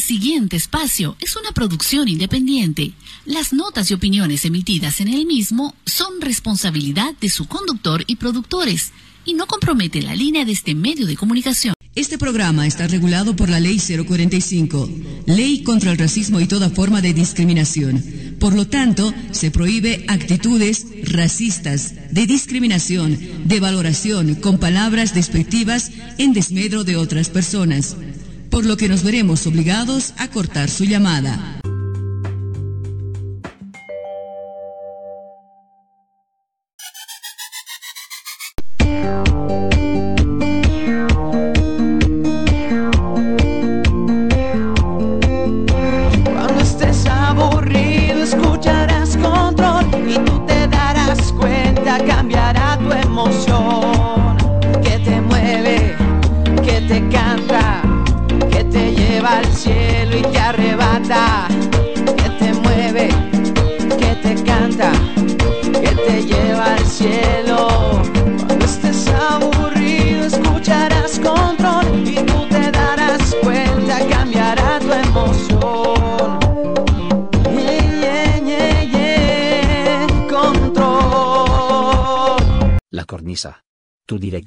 El siguiente espacio es una producción independiente. Las notas y opiniones emitidas en el mismo son responsabilidad de su conductor y productores y no compromete la línea de este medio de comunicación. Este programa está regulado por la Ley 045, Ley contra el Racismo y toda forma de discriminación. Por lo tanto, se prohíbe actitudes racistas, de discriminación, de valoración con palabras despectivas en desmedro de otras personas, por lo que nos veremos obligados a cortar su llamada.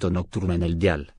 Nocturno en el dial.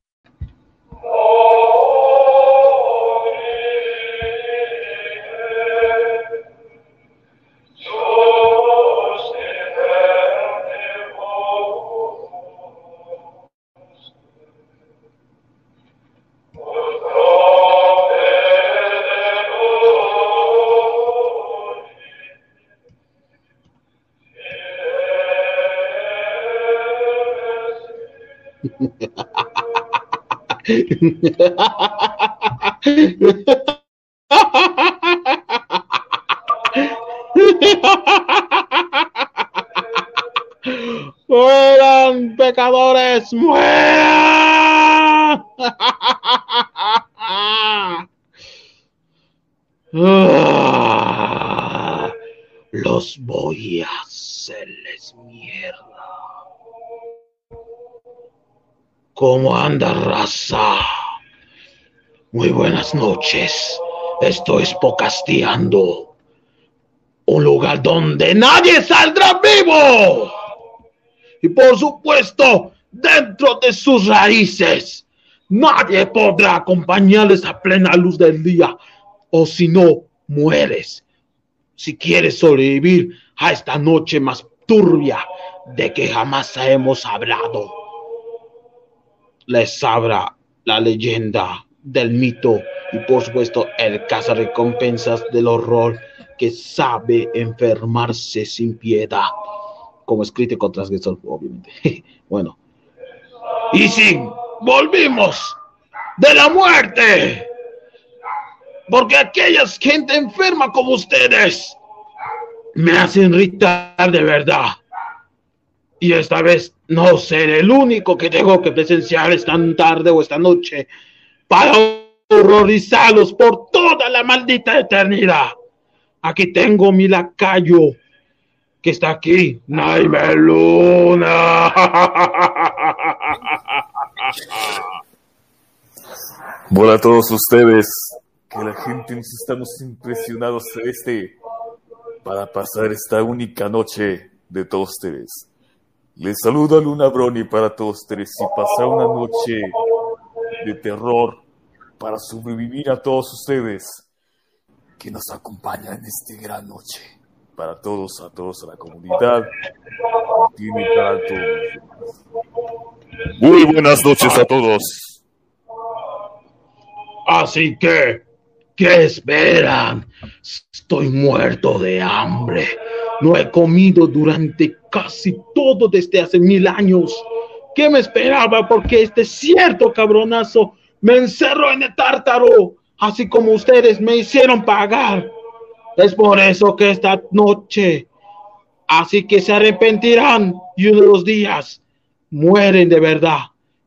¡Mueran, pecadores! ¡Mueran! Ah, Los voy a hacerles mierda. ¿Cómo anda, raza? Muy buenas noches. Estoy spocasteando. Un lugar donde nadie saldrá vivo. Y por supuesto, dentro de sus raíces, nadie podrá acompañarles a plena luz del día. O si no, mueres. Si quieres sobrevivir a esta noche más turbia de que jamás hemos hablado les abra la leyenda del mito y por supuesto el recompensas del horror que sabe enfermarse sin piedad, como escrito con transgresor, obviamente. bueno, y si volvimos de la muerte, porque aquellas gente enferma como ustedes me hacen irritar de verdad. Y esta vez no seré el único que tengo que presenciar esta tarde o esta noche para horrorizarlos por toda la maldita eternidad. Aquí tengo mi lacayo que está aquí, Naime Luna. Hola a todos ustedes, que la gente nos estamos impresionados de este para pasar esta única noche de todos ustedes. Les saluda Luna Brony para todos ustedes y pasar una noche de terror para sobrevivir a todos ustedes que nos acompañan en esta gran noche. Para todos, a todos, a la comunidad. Tiene. Muy buenas noches a todos. Así que, ¿qué esperan? Estoy muerto de hambre. No he comido durante casi todo desde hace mil años. ¿Qué me esperaba? Porque este cierto cabronazo me encerró en el tártaro, así como ustedes me hicieron pagar. Es por eso que esta noche, así que se arrepentirán y uno de los días mueren de verdad,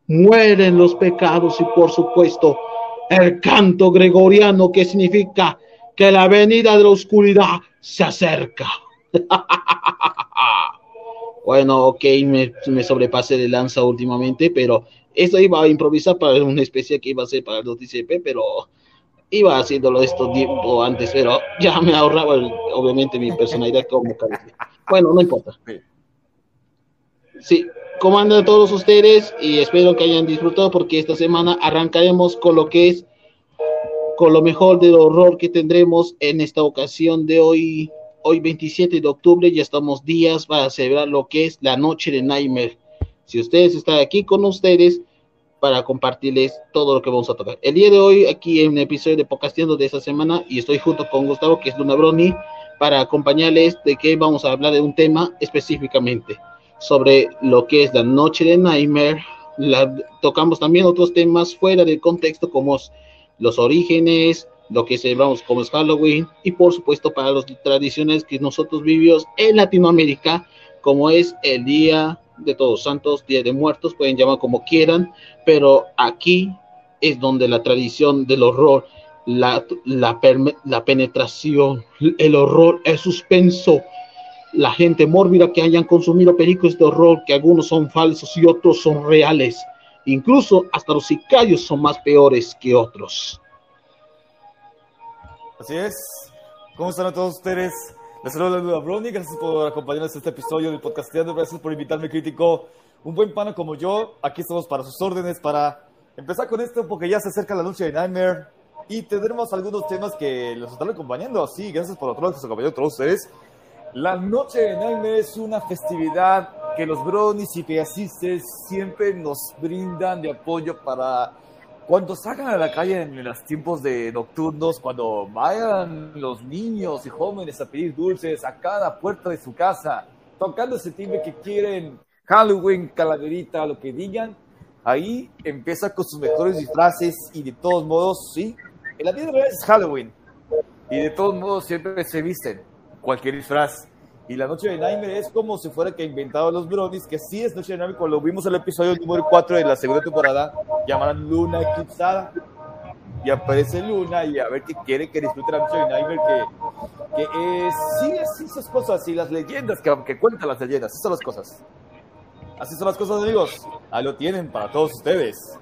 mueren los pecados y por supuesto el canto gregoriano que significa que la venida de la oscuridad se acerca. bueno, ok, me, me sobrepasé de lanza últimamente, pero esto iba a improvisar para una especie que iba a ser para el DCP, pero iba haciéndolo esto tiempo antes, pero ya me ahorraba obviamente mi personalidad como cabeza. Bueno, no importa. Sí, ¿cómo andan todos ustedes? Y espero que hayan disfrutado porque esta semana arrancaremos con lo que es, con lo mejor del horror que tendremos en esta ocasión de hoy, hoy 27 de octubre, ya estamos días para celebrar lo que es la noche de Nightmare. Si ustedes están aquí con ustedes para compartirles todo lo que vamos a tocar. El día de hoy, aquí en el episodio de Pocasteando de esta semana, y estoy junto con Gustavo, que es Luna Broni, para acompañarles de que vamos a hablar de un tema específicamente sobre lo que es la noche de Nightmare. La, tocamos también otros temas fuera del contexto como los orígenes, lo que celebramos como es Halloween y por supuesto para las tradiciones que nosotros vivimos en Latinoamérica como es el Día de Todos Santos, Día de Muertos, pueden llamar como quieran, pero aquí es donde la tradición del horror, la, la, la penetración, el horror, el suspenso, la gente mórbida que hayan consumido películas de horror, que algunos son falsos y otros son reales. Incluso hasta los sicarios son más peores que otros. Así es. ¿Cómo están a todos ustedes? Les saludo Luna Brownie. Gracias por acompañarnos en este episodio del Podcasteando. Gracias por invitarme, crítico. Un buen pana como yo. Aquí estamos para sus órdenes, para empezar con esto, porque ya se acerca la noche de Nightmare. Y tendremos algunos temas que los están acompañando. Así, gracias por otro que nos acompañó a todos ustedes. La noche de Nightmare es una festividad que los bronies y pegasistes siempre nos brindan de apoyo para cuando salgan a la calle en los tiempos de nocturnos, cuando vayan los niños y jóvenes a pedir dulces a cada puerta de su casa, tocando ese timbre que quieren, Halloween, calaverita, lo que digan, ahí empieza con sus mejores disfraces y de todos modos, sí, en la vida real es Halloween y de todos modos siempre se visten cualquier disfraz. Y la noche de Nightmare es como si fuera que inventaban los bronies, que sí es noche de Nightmare, cuando vimos el episodio número 4 de la segunda temporada, llamarán Luna Eclipsada. Y aparece Luna y a ver qué quiere que disfrute la noche de Nightmare, que, que eh, sí es esas cosas y las leyendas que, que cuentan las leyendas, esas son las cosas. Así son las cosas, amigos. Ahí lo tienen para todos ustedes.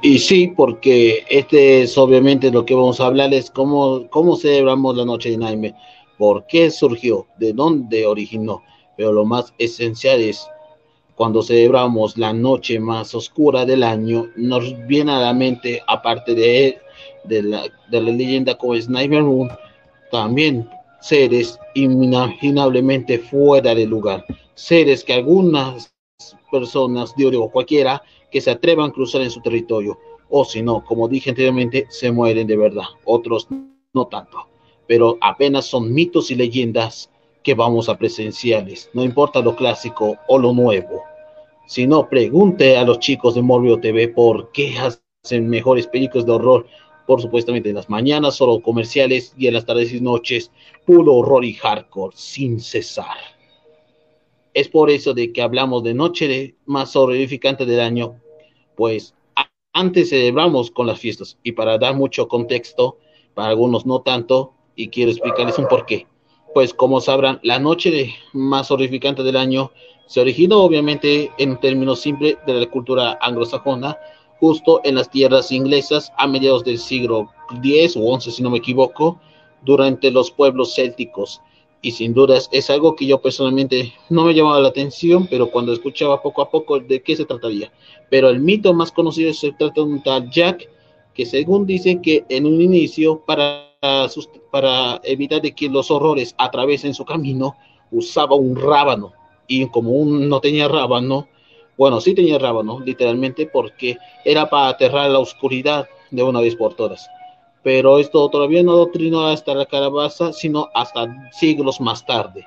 Y sí, porque este es obviamente lo que vamos a hablar, es cómo, cómo celebramos la noche de Nightmare, por qué surgió, de dónde originó, pero lo más esencial es cuando celebramos la noche más oscura del año, nos viene a la mente, aparte de, de, la, de leyenda como Nightmare Moon, también seres inimaginablemente fuera de lugar, seres que algunas personas, digo cualquiera, que se atrevan a cruzar en su territorio, o si no, como dije anteriormente, se mueren de verdad, otros no tanto, pero apenas son mitos y leyendas que vamos a presenciarles, no importa lo clásico o lo nuevo. Si no, pregunte a los chicos de Morbio TV por qué hacen mejores películas de horror, por supuestamente en las mañanas solo comerciales y en las tardes y noches puro horror y hardcore sin cesar. Es por eso de que hablamos de noche más horrificante del año, pues antes celebramos con las fiestas y para dar mucho contexto, para algunos no tanto, y quiero explicarles un porqué. Pues como sabrán, la noche más horrificante del año se originó obviamente en términos simples de la cultura anglosajona, justo en las tierras inglesas a mediados del siglo X o XI, si no me equivoco, durante los pueblos célticos y sin dudas es algo que yo personalmente no me llamaba la atención, pero cuando escuchaba poco a poco de qué se trataría. Pero el mito más conocido se trata de un tal Jack, que según dice que en un inicio, para, para evitar que los horrores atravesen su camino, usaba un rábano. Y como un, no tenía rábano, bueno, sí tenía rábano, literalmente, porque era para aterrar la oscuridad de una vez por todas pero esto todavía no doctrinó hasta la calabaza, sino hasta siglos más tarde.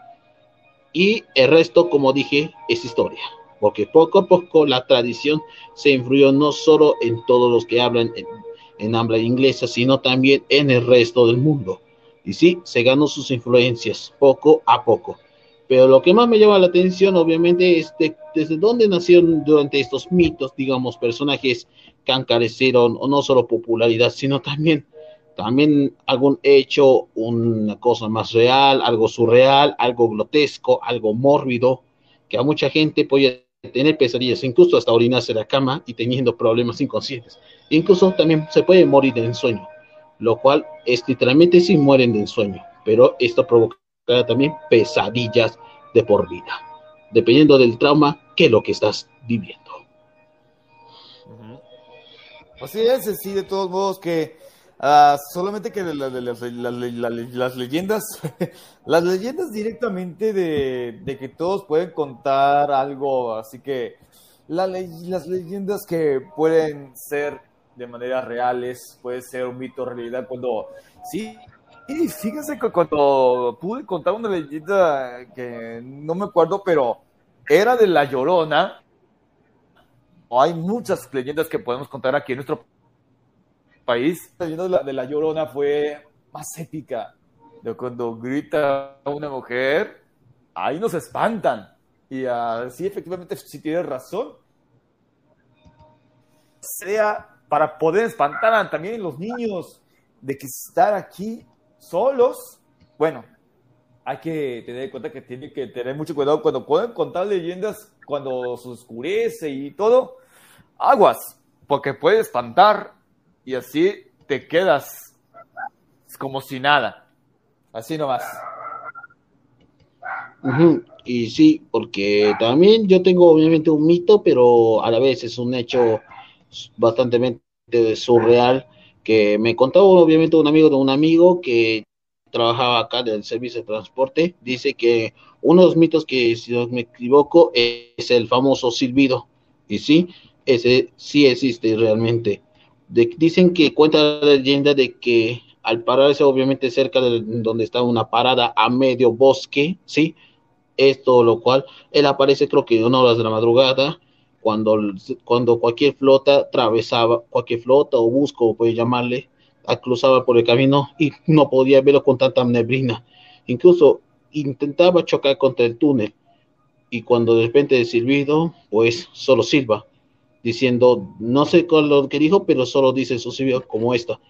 Y el resto, como dije, es historia, porque poco a poco la tradición se influyó no solo en todos los que hablan en, habla inglesa, sino también en el resto del mundo. Y sí, se ganó sus influencias poco a poco. Pero lo que más me llama la atención, obviamente, es de- desde dónde nacieron durante estos mitos, digamos, personajes que han carecido no solo popularidad, sino también también algún hecho, una cosa más real, algo surreal, algo grotesco, algo mórbido, que a mucha gente puede tener pesadillas, incluso hasta orinarse en la cama y teniendo problemas inconscientes. Incluso también se puede morir de ensueño, lo cual es literalmente si mueren de ensueño, pero esto provoca también pesadillas de por vida, dependiendo del trauma que lo que estás viviendo. Así es, sí, de todos modos que uh, solamente que las leyendas, las leyendas directamente de, de, que todos pueden contar algo, así que las leyendas que pueden ser de manera reales, puede ser un mito realidad cuando sí. Y fíjense que cuando pude contar una leyenda que no me acuerdo, pero era de La Llorona, hay muchas leyendas que podemos contar aquí en nuestro país. La leyenda de la, Llorona fue más épica. De cuando grita una mujer, ahí nos espantan. Y uh, sí, efectivamente, si tienes razón. Sea para poder espantar también los niños de que estar aquí solos. Bueno, hay que tener en cuenta que tiene que tener mucho cuidado cuando pueden contar leyendas, cuando se oscurece y todo. Aguas, porque puede espantar y así te quedas como si nada. Así nomás. Y sí, porque también yo tengo obviamente un mito, pero a la vez es un hecho bastante surreal que me contó obviamente un amigo de un amigo que trabajaba acá del servicio de transporte, dice que uno de los mitos que, si no me equivoco, es el famoso silbido. Y sí, ese sí existe realmente. Dicen que cuenta la leyenda de que al pararse obviamente cerca de donde está una parada a medio bosque, ¿sí? Esto lo cual, él aparece creo que en horas de la madrugada, cuando, cuando cualquier flota atravesaba, cualquier flota o busco, puede llamarle, cruzaba por el camino y no podía verlo con tanta neblina. Incluso intentaba chocar contra el túnel y cuando de repente silbido, pues solo silba, diciendo, no sé con lo que dijo, pero solo dice su silbido como esto.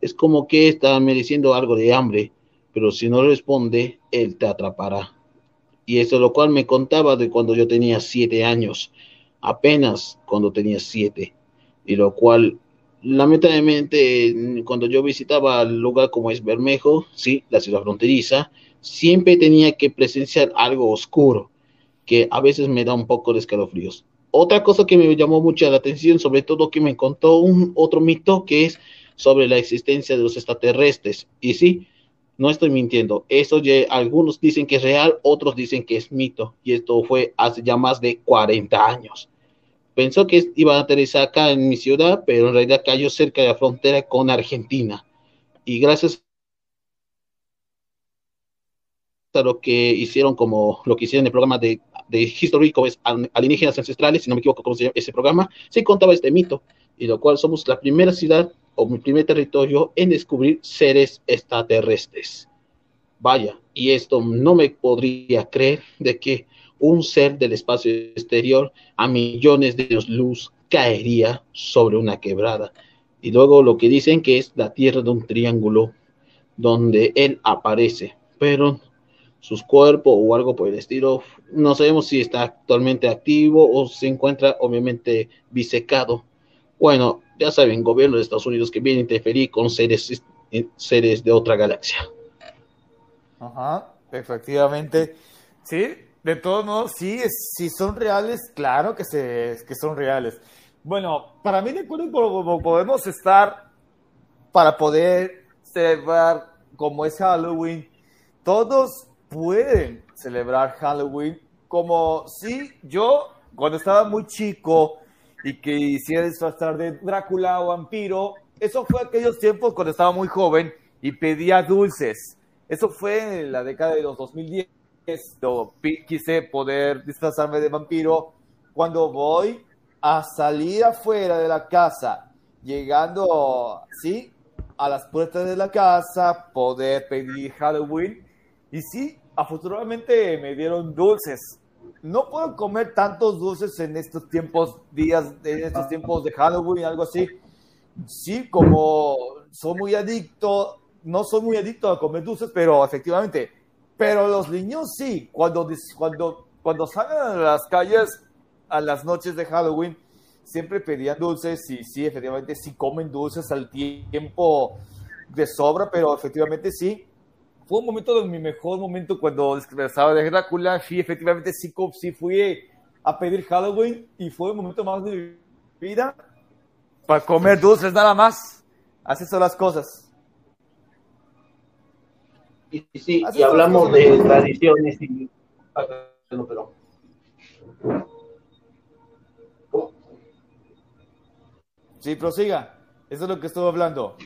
Es como que está mereciendo algo de hambre, pero si no responde, él te atrapará. Y eso lo cual me contaba de cuando yo tenía siete años, apenas cuando tenía siete. Y lo cual, lamentablemente, cuando yo visitaba el lugar como es Bermejo, sí, la ciudad fronteriza, siempre tenía que presenciar algo oscuro, que a veces me da un poco de escalofríos. Otra cosa que me llamó mucho la atención, sobre todo que me contó un otro mito, que es sobre la existencia de los extraterrestres. Y sí, no estoy mintiendo. Eso ya, algunos dicen que es real, otros dicen que es mito. Y esto fue hace ya más de 40 años. Pensó que iba a aterrizar acá en mi ciudad, pero en realidad cayó cerca de la frontera con Argentina. Y gracias lo que hicieron, como lo que hicieron en el programa de, de History, como Alienígenas Ancestrales, si no me equivoco cómo se llama ese programa, se contaba este mito. Y lo cual somos la primera ciudad o mi primer territorio en descubrir seres extraterrestres. Vaya, y esto no me podría creer de que un ser del espacio exterior a millones de años luz caería sobre una quebrada. Y luego lo que dicen que es la tierra de un triángulo donde él aparece, pero sus cuerpos o algo por el estilo, no sabemos si está actualmente activo o se encuentra obviamente bisecado. Bueno, ya saben, gobierno de Estados Unidos que viene a interferir con seres, eh, seres de otra galaxia. Ajá, efectivamente. Sí, de todos modos, sí, si son reales, claro que, se, que son reales. Bueno, para mí, de acuerdo, podemos estar para poder celebrar como es Halloween. Todos pueden celebrar Halloween como si yo, cuando estaba muy chico, y que hiciera disfrazar de Drácula o vampiro. Eso fue aquellos tiempos cuando estaba muy joven y pedía dulces. Eso fue en la década de los 2010. Yo quise poder disfrazarme de vampiro. Cuando voy a salir afuera de la casa, llegando, ¿sí? A las puertas de la casa, poder pedir Halloween. Y sí, afortunadamente me dieron dulces no puedo comer tantos dulces en estos tiempos, días, en estos tiempos de Halloween, algo así. Sí, como soy muy adicto no soy muy adicto a comer dulces, pero efectivamente, pero los niños sí, cuando, cuando, cuando salen a las calles a las noches de Halloween, siempre pedían dulces y sí, efectivamente sí comen dulces al tiempo de sobra, pero efectivamente sí. Fue un momento de mi mejor momento cuando estaba de Drácula, sí, efectivamente sí, sí fui a pedir Halloween y fue el momento más de mi vida para comer dulces nada más. Así son las cosas. Y, sí, y hablamos de tradiciones y... Pero... Sí, prosiga. Eso es lo que estoy hablando.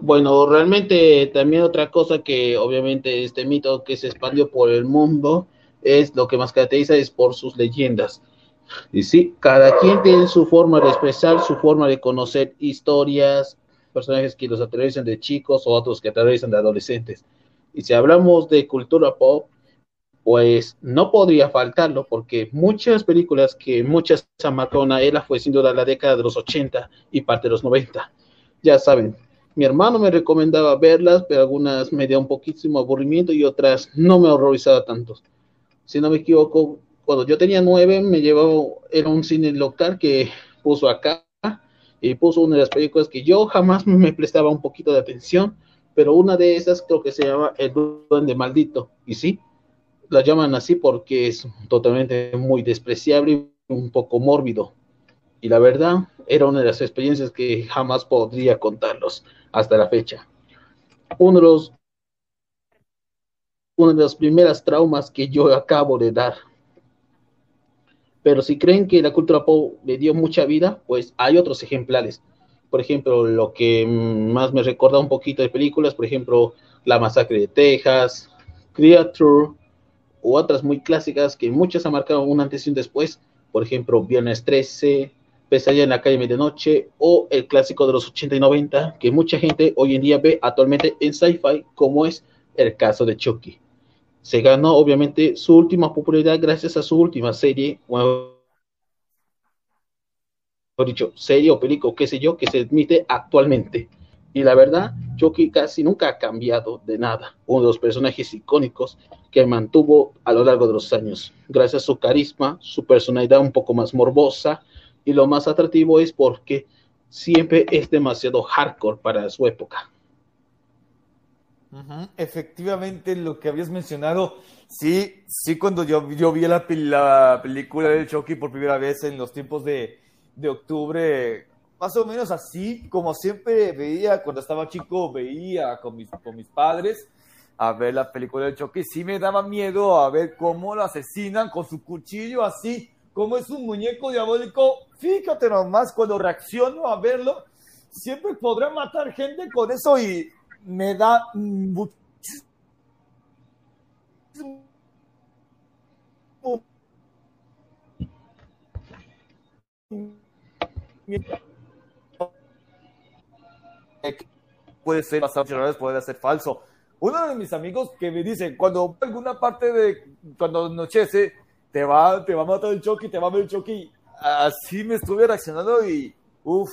Bueno, realmente también otra cosa que obviamente este mito que se expandió por el mundo es lo que más caracteriza es por sus leyendas. Y sí, cada quien tiene su forma de expresar, su forma de conocer historias, personajes que los atraviesan de chicos o otros que atraviesan de adolescentes. Y si hablamos de cultura pop, pues no podría faltarlo, porque muchas películas que muchas han marcado una era fue sin duda la década de los 80 y parte de los 90. Ya saben, mi hermano me recomendaba verlas, pero algunas me dio un poquísimo aburrimiento y otras no me horrorizaba tanto. Si no me equivoco, cuando yo tenía nueve, me llevó, era un cine local que puso acá y puso una de las películas que yo jamás me prestaba un poquito de atención, pero una de esas creo que se llama El Duende Maldito. Y sí, la llaman así porque es totalmente muy despreciable y un poco mórbido. Y la verdad, era una de las experiencias que jamás podría contarlos hasta la fecha. Uno de los una de las primeras traumas que yo acabo de dar. Pero si creen que la cultura pop le dio mucha vida, pues hay otros ejemplares. Por ejemplo, lo que más me recuerda un poquito de películas, por ejemplo, La Masacre de Texas, Creature, o otras muy clásicas que muchas han marcado un antes y un después, por ejemplo, Viernes 13, Pesadilla en la calle medianoche o el clásico de los 80 y 90 que mucha gente hoy en día ve actualmente en sci-fi como es el caso de Chucky. Se ganó obviamente su última popularidad gracias a su última serie, o dicho, serie o película, qué sé yo, que se emite actualmente. Y la verdad, Chucky casi nunca ha cambiado de nada. Uno de los personajes icónicos que mantuvo a lo largo de los años. Gracias a su carisma, su personalidad un poco más morbosa. Y lo más atractivo es porque siempre es demasiado hardcore para su época. Efectivamente, lo que habías mencionado, sí, sí, cuando yo, yo vi la, la película de Chucky por primera vez en los tiempos de, de octubre, más o menos así, como siempre veía cuando estaba chico, veía con mis, con mis padres a ver la película de Chucky. Sí me daba miedo a ver cómo lo asesinan con su cuchillo así, como es un muñeco diabólico. Fíjate nomás, cuando reacciono a verlo, siempre podrá matar gente con eso y me da muchísimo puede ser bastante puede ser falso. Uno de mis amigos que me dice, cuando alguna parte de, cuando anochece, te va, te va a matar el Chucky, te va a ver el Chucky. Así me estuve reaccionando y, uff,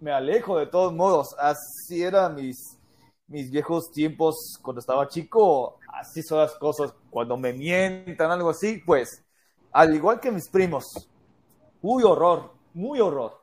me alejo de todos modos. Así eran mis, mis viejos tiempos cuando estaba chico. Así son las cosas. Cuando me mientan, algo así, pues, al igual que mis primos. Uy, horror, muy horror.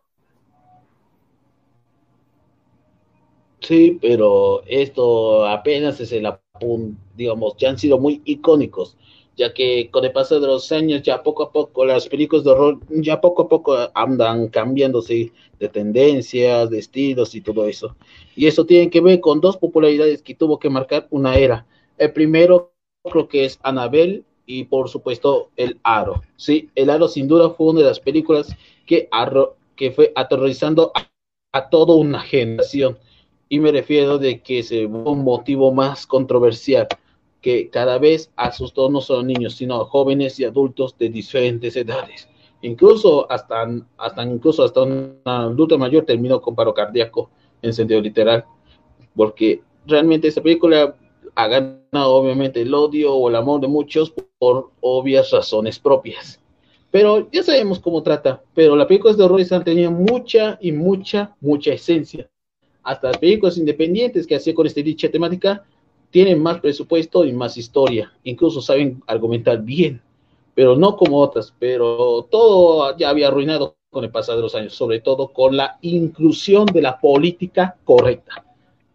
Sí, pero esto apenas es el apunte, digamos, ya han sido muy icónicos, ya que con el paso de los años, ya poco a poco, las películas de horror, ya poco a poco andan cambiándose de tendencias, de estilos y todo eso. Y eso tiene que ver con dos popularidades que tuvo que marcar una era. El primero creo que es Annabelle y por supuesto El Aro. Sí, El Aro sin duda fue una de las películas que, que fue aterrorizando a, a toda una generación y me refiero de que se un motivo más controversial que cada vez asustó no solo niños, sino jóvenes y adultos de diferentes edades. Incluso hasta, hasta, incluso hasta un adulto mayor terminó con paro cardíaco en sentido literal, porque realmente esta película ha ganado obviamente el odio o el amor de muchos por obvias razones propias. Pero ya sabemos cómo trata, pero la película de horror tenía mucha y mucha, mucha esencia hasta las películas independientes que hacía con esta dicha temática tienen más presupuesto y más historia, incluso saben argumentar bien, pero no como otras, pero todo ya había arruinado con el pasar de los años, sobre todo con la inclusión de la política correcta.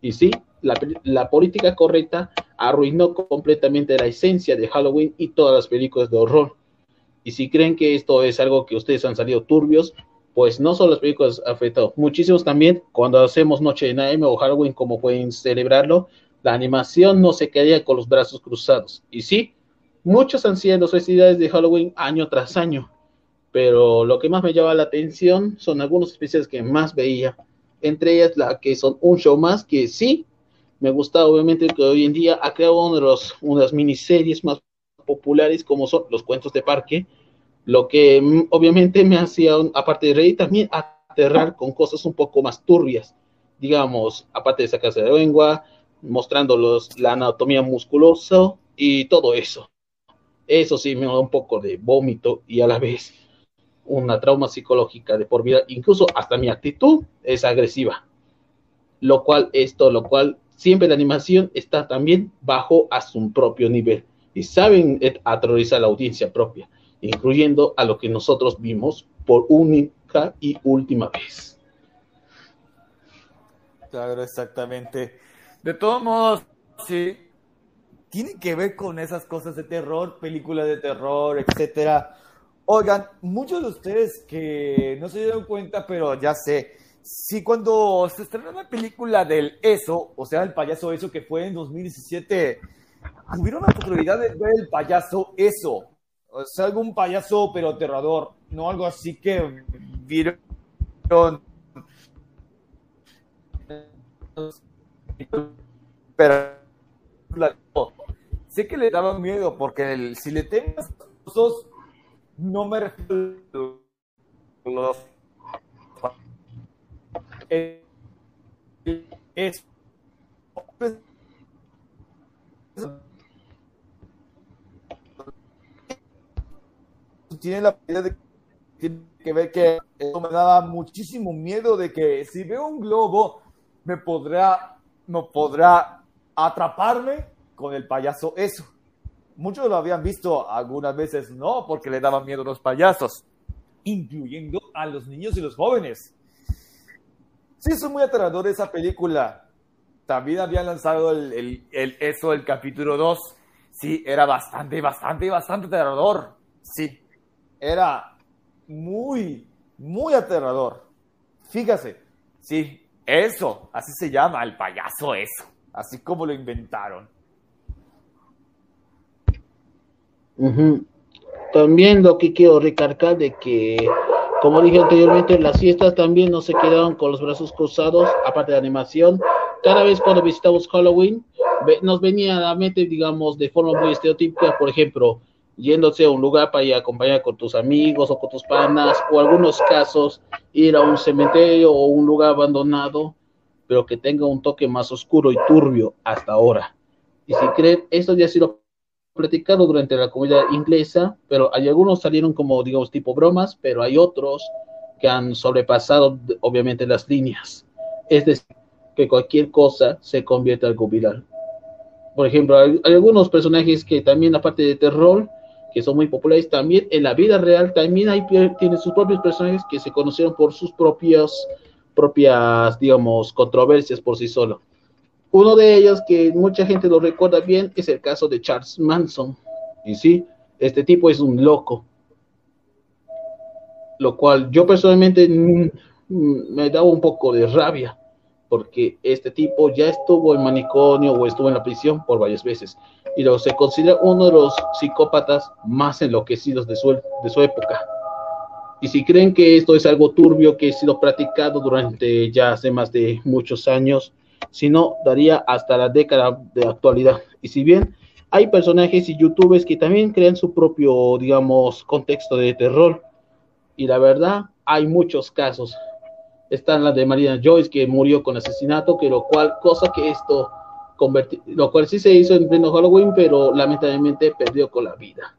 Y sí, la, la política correcta arruinó completamente la esencia de Halloween y todas las películas de horror. Y si creen que esto es algo que ustedes han salido turbios, pues no solo las películas afectado, muchísimos también, cuando hacemos Noche de Naime o Halloween, como pueden celebrarlo, la animación no se quedaría con los brazos cruzados. Y sí, muchos han sido las festividades de Halloween año tras año, pero lo que más me llama la atención son algunos especiales que más veía, entre ellas la que son un show más, que sí, me gusta obviamente que hoy en día ha creado uno de los, una miniseries más populares como son los cuentos de parque, lo que mm, obviamente me hacía, aparte de reír, también aterrar con cosas un poco más turbias, digamos, aparte de sacarse de lengua, mostrándolos la anatomía musculosa y todo eso. Eso sí me da un poco de vómito y a la vez una trauma psicológica de por vida, incluso hasta mi actitud es agresiva. Lo cual, esto, lo cual siempre la animación está también bajo a su propio nivel y saben aterrorizar a la audiencia propia, incluyendo a lo que nosotros vimos por única y última vez. Claro, exactamente. De todos modos, sí, tiene que ver con esas cosas de terror, películas de terror, etcétera. Oigan, muchos de ustedes que no se dieron cuenta, pero ya sé, si cuando se estrenó la película del Eso, o sea, el payaso Eso que fue en 2017, tuvieron la oportunidad de ver el payaso Eso, o sea, algún payaso pero aterrador, no algo así que vieron pero sé que le daban miedo porque si le temes los no me refiero los es tiene la de tiene que ver que eso me daba muchísimo miedo de que si veo un globo me podrá, no podrá atraparme con el payaso eso. Muchos lo habían visto, algunas veces no, porque le daban miedo a los payasos, incluyendo a los niños y los jóvenes. Sí, es muy aterrador esa película. También habían lanzado el, el, eso, el capítulo 2. Sí, era bastante, bastante, bastante aterrador. Sí, era muy, muy aterrador. Fíjase, sí, eso, así se llama, el payaso eso, así como lo inventaron. También lo que quiero recalcar de que, como dije anteriormente, las fiestas también no se quedaron con los brazos cruzados, aparte de animación. Cada vez cuando visitamos Halloween, nos venía a la mente, digamos, de forma muy estereotípica, por ejemplo, yéndose a un lugar para ir a acompañar con tus amigos o con tus panas, o algunos casos, ir a un cementerio o un lugar abandonado, pero que tenga un toque más oscuro y turbio hasta ahora. Y si creen, esto ya ha sido platicado durante la comunidad inglesa, pero hay algunos salieron como, digamos, tipo bromas, pero hay otros que han sobrepasado, obviamente, las líneas. Es decir, que cualquier cosa se convierte en algo viral. Por ejemplo, hay, hay algunos personajes que también, aparte de terror, que son muy populares también en la vida real. También hay tiene sus propios personajes que se conocieron por sus propias digamos controversias por sí solo. Uno de ellos que mucha gente lo recuerda bien es el caso de Charles Manson. Y sí este tipo es un loco. Lo cual yo personalmente mm, me daba un poco de rabia porque este tipo ya estuvo en manicomio o estuvo en la prisión por varias veces y lo, se considera uno de los psicópatas más enloquecidos de su, de su época. Y si creen que esto es algo turbio que ha sido practicado durante ya hace más de muchos años, si no, daría hasta la década de actualidad. Y si bien hay personajes y youtubers que también crean su propio, digamos, contexto de terror, y la verdad, hay muchos casos está la de Marina Joyce, que murió con asesinato, que lo cual, cosa que esto, lo cual sí se hizo en pleno Halloween, pero lamentablemente perdió con la vida.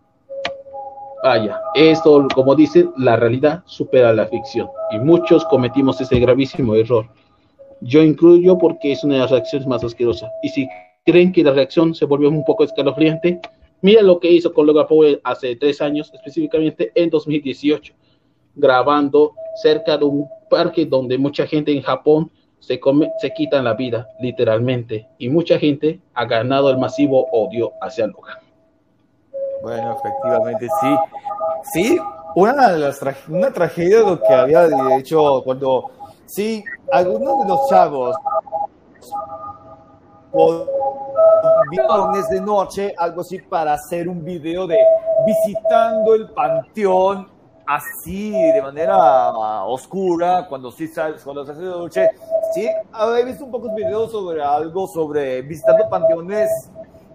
Vaya, esto, como dicen, la realidad supera la ficción, y muchos cometimos ese gravísimo error. Yo incluyo porque es una de las reacciones más asquerosas. Y si creen que la reacción se volvió un poco escalofriante, mira lo que hizo con Logan Paul hace tres años, específicamente en 2018, grabando cerca de un parque donde mucha gente en Japón se, come, se quitan la vida, literalmente, y mucha gente ha ganado el masivo odio hacia Logan. Bueno, efectivamente, sí. Sí, una, de las tra una tragedia de lo que había hecho cuando, sí, algunos de los chavos viernes de noche, algo así, para hacer un video de visitando el panteón así de manera oscura, cuando sí cuando se hace de noche. Sí, he visto un pocos videos sobre algo, sobre visitando panteones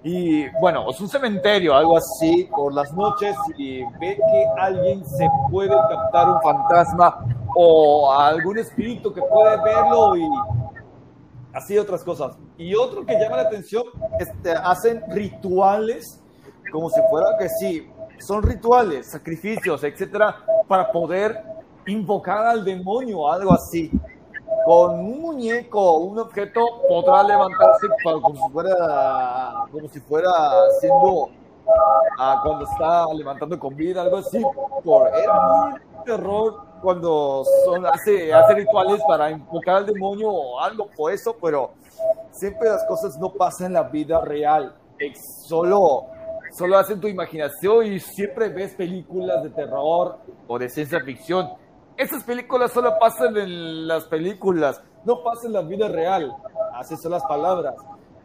y bueno, es un cementerio, algo así, por las noches y ve que alguien se puede captar un fantasma o algún espíritu que puede verlo y así otras cosas. Y otro que llama la atención, este, hacen rituales como si fuera que sí, son rituales, sacrificios, etcétera, para poder invocar al demonio, algo así. Con un muñeco, un objeto, podrá levantarse como si fuera, como si fuera haciendo ah, cuando está levantando con vida, algo así. Por el terror cuando son, hace, hace rituales para invocar al demonio o algo por eso, pero siempre las cosas no pasan en la vida real. Solo solo hacen tu imaginación y siempre ves películas de terror o de ciencia ficción. Esas películas solo pasan en las películas, no pasan en la vida real. Así son las palabras.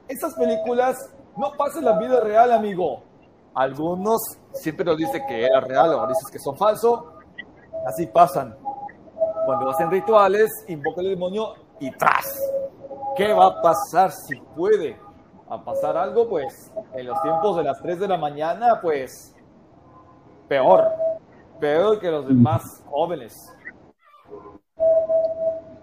Esas películas no pasan en la vida real, amigo. Algunos siempre nos dicen que era real o dices que son falsos. Así pasan. Cuando hacen rituales, invocan el demonio y ¡tras! ¿Qué va a pasar si puede? a pasar algo, pues en los tiempos de las 3 de la mañana, pues peor, peor que los demás jóvenes.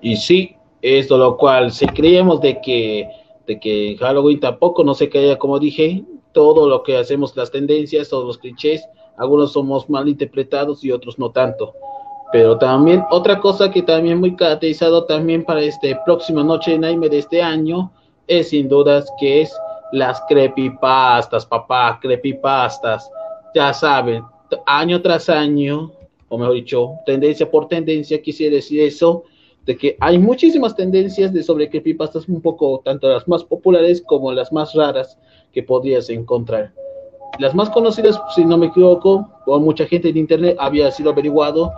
Y sí, esto lo cual, si creíamos de que, de que Halloween tampoco no se caía, como dije, todo lo que hacemos, las tendencias, todos los clichés, algunos somos mal interpretados y otros no tanto. Pero también otra cosa que también muy caracterizado también para este próxima noche de Naime de este año es sin dudas que es las creepypastas, papá, creepypastas. Ya saben, año tras año, o mejor dicho, tendencia por tendencia, quisiera decir eso, de que hay muchísimas tendencias de sobre creepypastas, un poco tanto las más populares como las más raras que podrías encontrar. Las más conocidas, si no me equivoco, por mucha gente en internet había sido averiguado.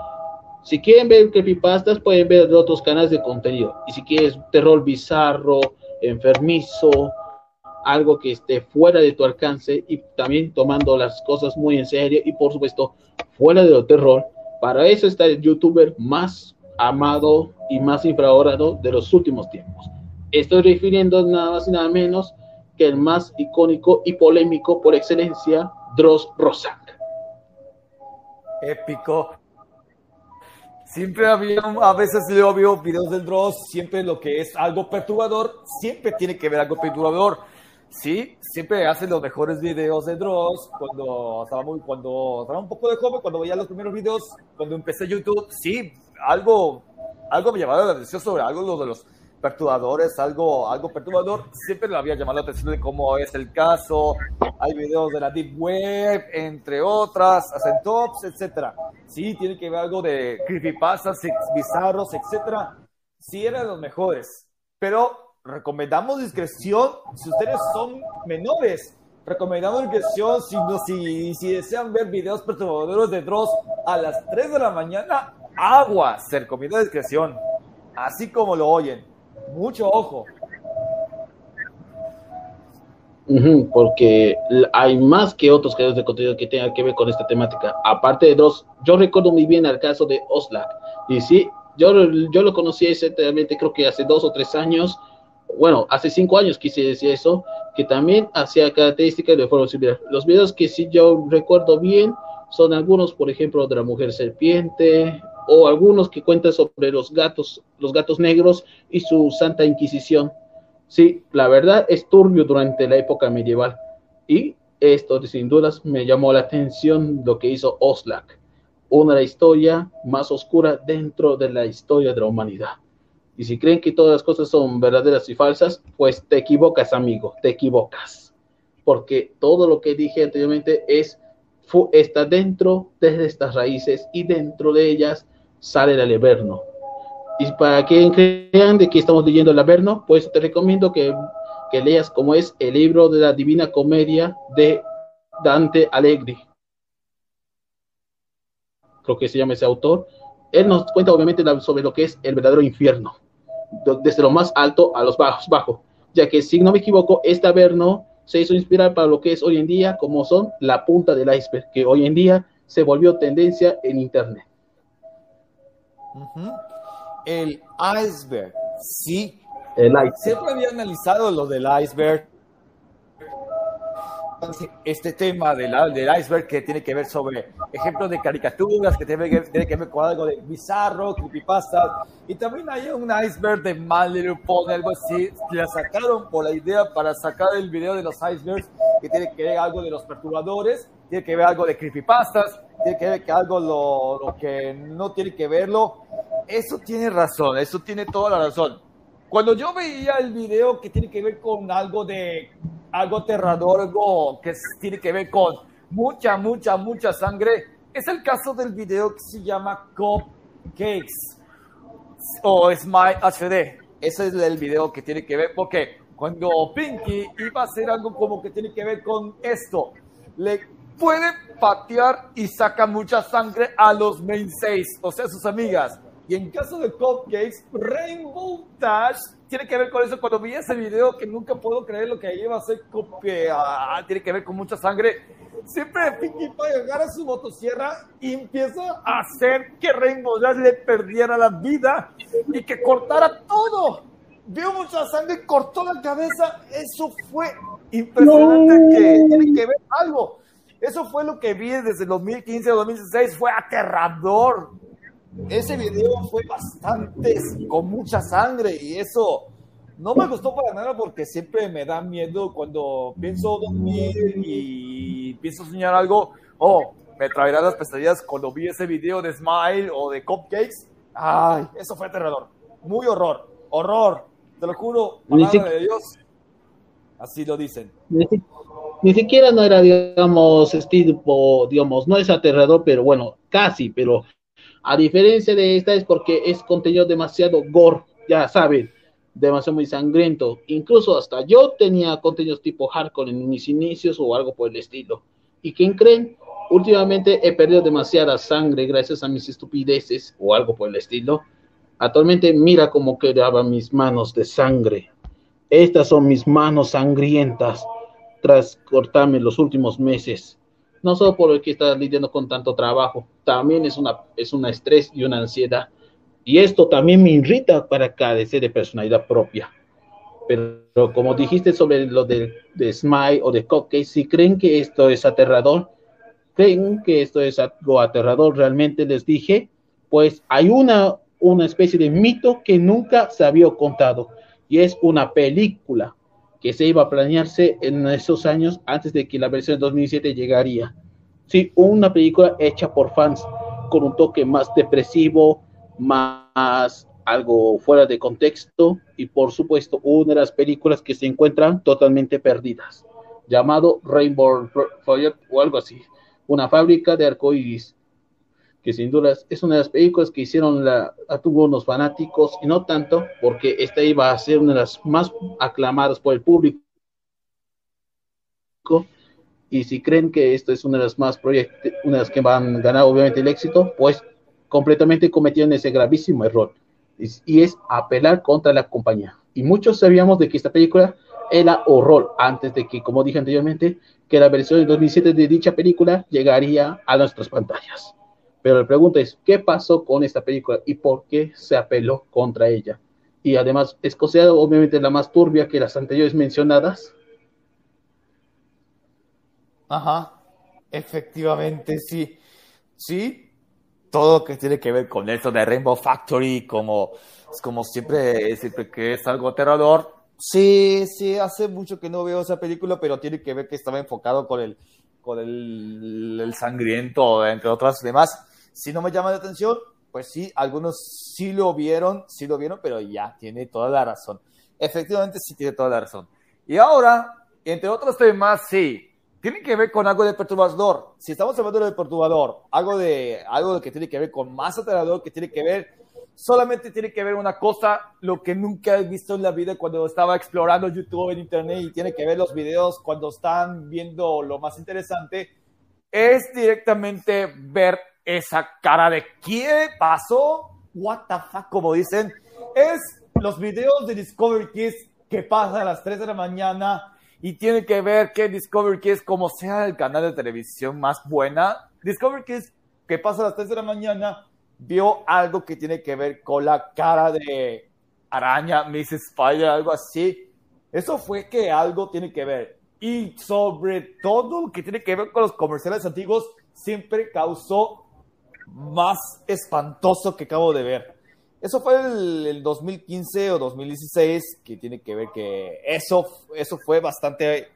Si quieren ver creepypastas, pueden ver otros canales de contenido. Y si quieres terror bizarro, enfermizo, algo que esté fuera de tu alcance y también tomando las cosas muy en serio y por supuesto fuera de lo terror. Para eso está el youtuber más amado y más infravalorado de los últimos tiempos. Estoy refiriendo nada más y nada menos que el más icónico y polémico por excelencia, Dross Rosank. Épico. Siempre había, a veces yo veo videos del Dross, siempre lo que es algo perturbador, siempre tiene que ver algo perturbador. Sí, siempre hace los mejores videos de Dross. Cuando estaba, muy, cuando estaba un poco de joven, cuando veía los primeros videos, cuando empecé YouTube, sí, algo, algo me llamaba la atención sobre algo de los perturbadores, algo, algo perturbador. Siempre me había llamado la atención de cómo es el caso. Hay videos de la Deep Web, entre otras, hacen tops, etcétera. Sí, tiene que ver algo de creepypastas, bizarros, etcétera. Sí, eran los mejores. Pero recomendamos discreción si ustedes son menores. Recomendamos discreción si, no, si, si desean ver videos perturbadores de Dross a las 3 de la mañana. Agua, se recomienda discreción. Así como lo oyen. Mucho ojo. porque hay más que otros creadores de contenido que tengan que ver con esta temática. Aparte de Dross, yo recuerdo muy bien el caso de Oslak. Y sí, yo, yo lo conocí exactamente, creo que hace dos o tres años bueno, hace cinco años quise decir eso, que también hacía características de forma similar. Los videos que sí yo recuerdo bien son algunos, por ejemplo, de la mujer serpiente, o algunos que cuentan sobre los gatos, los gatos negros y su santa inquisición. Sí, la verdad es turbio durante la época medieval. Y esto, sin dudas, me llamó la atención lo que hizo Oslak, una de la historia más oscura dentro de la historia de la humanidad. Y si creen que todas las cosas son verdaderas y falsas, pues te equivocas, amigo, te equivocas. Porque todo lo que dije anteriormente es está dentro de estas raíces y dentro de ellas sale el Averno. Y para que crean de que estamos leyendo el Averno, pues te recomiendo que, leas como es el libro de la Divina Comedia de Dante Alegri. Creo que se llama ese autor. Él nos cuenta obviamente sobre lo que es el verdadero infierno, desde lo más alto a los bajos, bajo, ya que si no me equivoco, este Averno se hizo inspirar para lo que es hoy en día, como son la punta del iceberg, que hoy en día se volvió tendencia en Internet. El iceberg, sí. El iceberg. Siempre había analizado lo del iceberg este tema del, del iceberg que tiene que ver sobre ejemplos de caricaturas, que tiene, que tiene que ver con algo de bizarro, creepypasta, y también hay un iceberg de My Little Pony, algo así, la sacaron por la idea para sacar el video de los icebergs, que tiene que ver algo de los perturbadores, tiene que ver algo de creepypastas, tiene que ver que algo lo, lo que no tiene que verlo. Eso tiene razón, eso tiene toda la razón. Cuando yo veía el video que tiene que ver con algo de algo aterrador, algo que tiene que ver con mucha, mucha, mucha sangre, es el caso del video que se llama Cupcakes o Smile HD. Ese es el video que tiene que ver porque cuando Pinky iba a hacer algo como que tiene que ver con esto, le puede patear y saca mucha sangre a los main 6, o sea, sus amigas. Y en caso de Cupcakes, Rainbow Dash tiene que ver con eso. Cuando vi ese video, que nunca puedo creer lo que iba a hacer, que ah, tiene que ver con mucha sangre. Siempre Pinkie Pie agarra su motosierra y empieza a hacer que Rainbow Dash le perdiera la vida y que cortara todo. Vio mucha sangre, cortó la cabeza. Eso fue impresionante que tiene que ver algo. Eso fue lo que vi desde 2015 a 2016. Fue aterrador ese video fue bastante con mucha sangre y eso no me gustó para nada porque siempre me da miedo cuando pienso dormir y pienso soñar algo. Oh, me traerá las pesadillas cuando vi ese video de Smile o de Cupcakes. Ay, eso fue aterrador. Muy horror. Horror. Te lo juro, palabra de Dios. Así lo dicen. Ni, siquiera no era, digamos, estilo, digamos, no es aterrador, pero bueno, casi, pero a diferencia de esta es porque es contenido demasiado gore, ya saben, demasiado muy sangriento. Incluso hasta yo tenía contenidos tipo hardcore en mis inicios o algo por el estilo. ¿Y quién creen? Últimamente he perdido demasiada sangre gracias a mis estupideces o algo por el estilo. Actualmente mira cómo quedaban mis manos de sangre. Estas son mis manos sangrientas tras cortarme los últimos meses no solo por el que está lidiando con tanto trabajo, también es una, es una estrés y una ansiedad. Y esto también me irrita para carecer de personalidad propia. Pero como dijiste sobre lo de, de Smile o de Cupcake, si creen que esto es aterrador, creen que esto es algo aterrador, realmente les dije, pues hay una, una especie de mito que nunca se había contado y es una película que se iba a planearse en esos años antes de que la versión de 2007 llegaría. Sí, una película hecha por fans con un toque más depresivo, más algo fuera de contexto y por supuesto una de las películas que se encuentran totalmente perdidas, llamado Rainbow Project o algo así, una fábrica de arcoíris que sin dudas es una de las películas que hicieron la, tuvo unos fanáticos y no tanto porque esta iba a ser una de las más aclamadas por el público y si creen que esto es una de las más proyectos, una de las que van a ganar obviamente el éxito, pues completamente cometieron ese gravísimo error y, es apelar contra la compañía. Y muchos sabíamos de que esta película era horror antes de que, como dije anteriormente, que la versión de 2007 de dicha película llegaría a nuestras pantallas. Pero la pregunta es, ¿qué pasó con esta película y por qué se apeló contra ella? Y además, es considerada obviamente la más turbia que las anteriores mencionadas. Ajá, efectivamente, sí. Sí, todo que tiene que ver con esto de Rainbow Factory, como, como siempre, siempre que es algo aterrador. Sí, sí, hace mucho que no veo esa película, pero tiene que ver que estaba enfocado con el, con el sangriento, entre otras demás si no me llama la atención, pues sí, algunos sí lo vieron, sí lo vieron, pero ya tiene toda la razón. Efectivamente, sí tiene toda la razón. Y ahora, entre otros temas, sí, tiene que ver con algo de perturbador. Si estamos hablando de perturbador, algo de algo que tiene que ver con más aterrador, que tiene que ver, solamente tiene que ver una cosa, lo que nunca he visto en la vida cuando estaba explorando YouTube en Internet y tiene que ver los videos cuando están viendo lo más interesante, es directamente ver esa cara de ¿qué pasó? What the fuck, como dicen, es los videos de Discovery Kids que pasan a las 3 de la mañana y tiene que ver que Discovery Kids, como sea el canal de televisión más buena, Discovery Kids que pasa a las 3 de la mañana vio algo que tiene que ver con la cara de araña, Miss Spider, algo así. Eso fue que algo tiene que ver. Y sobre todo que tiene que ver con los comerciales antiguos, siempre causó más espantoso que acabo de ver. Eso fue el, el, 2015 o 2016, que tiene que ver que eso, eso fue bastante,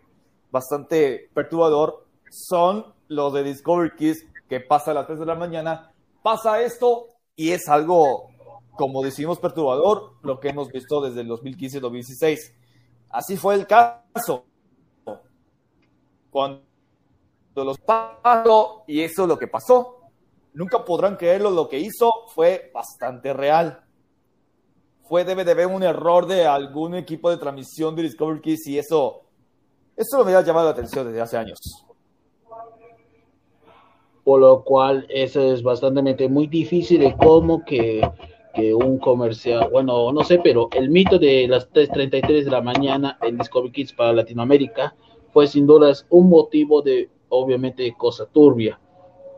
bastante perturbador. Son los de Discovery Kids que pasa a las 3 de la mañana. Pasa esto y es algo, como decimos, perturbador, lo que hemos visto desde el 2015-2016. Así fue el caso. Cuando los pasó, y eso es lo que pasó nunca podrán creerlo, lo que hizo fue bastante real. Fue, debe de haber un error de algún equipo de transmisión de Discovery Kids y eso, eso me ha llamado la atención desde hace años. Por lo cual, eso es bastante muy difícil de cómo que, que un comercial, bueno, no sé, pero el mito de las 3.33 de la mañana en Discovery Kids para Latinoamérica fue sin dudas un motivo de, obviamente, cosa turbia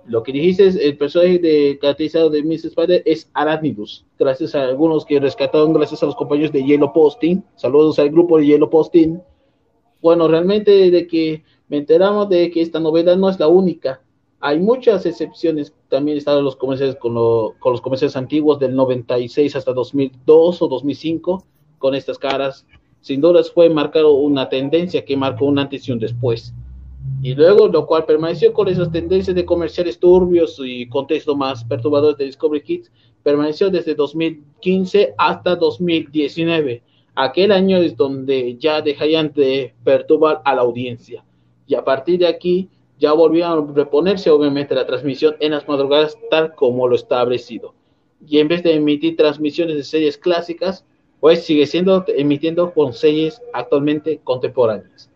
lo que dijiste es el personaje de, caracterizado de Miss Spider es Arachnidus, gracias a algunos que rescataron, gracias a los compañeros de Yellow Posting. Saludos al grupo de Yellow Posting. Bueno, realmente de que me enteramos de que esta novela no es la única. Hay muchas excepciones. También están los comerciales con, con los comerciales antiguos del 96 hasta 2002 o 2005 con estas caras. Sin dudas fue marcado una tendencia que marcó un antes y un después y luego lo cual permaneció con esas tendencias de comerciales turbios y contexto más perturbador de Discovery Kids, permaneció desde 2015 hasta 2019. Aquel año es donde ya dejarían de perturbar a la audiencia. Y a partir de aquí ya volvieron a reponerse obviamente la transmisión en las madrugadas tal como lo establecido. Y en vez de emitir transmisiones de series clásicas, pues sigue siendo emitiendo con series actualmente contemporáneas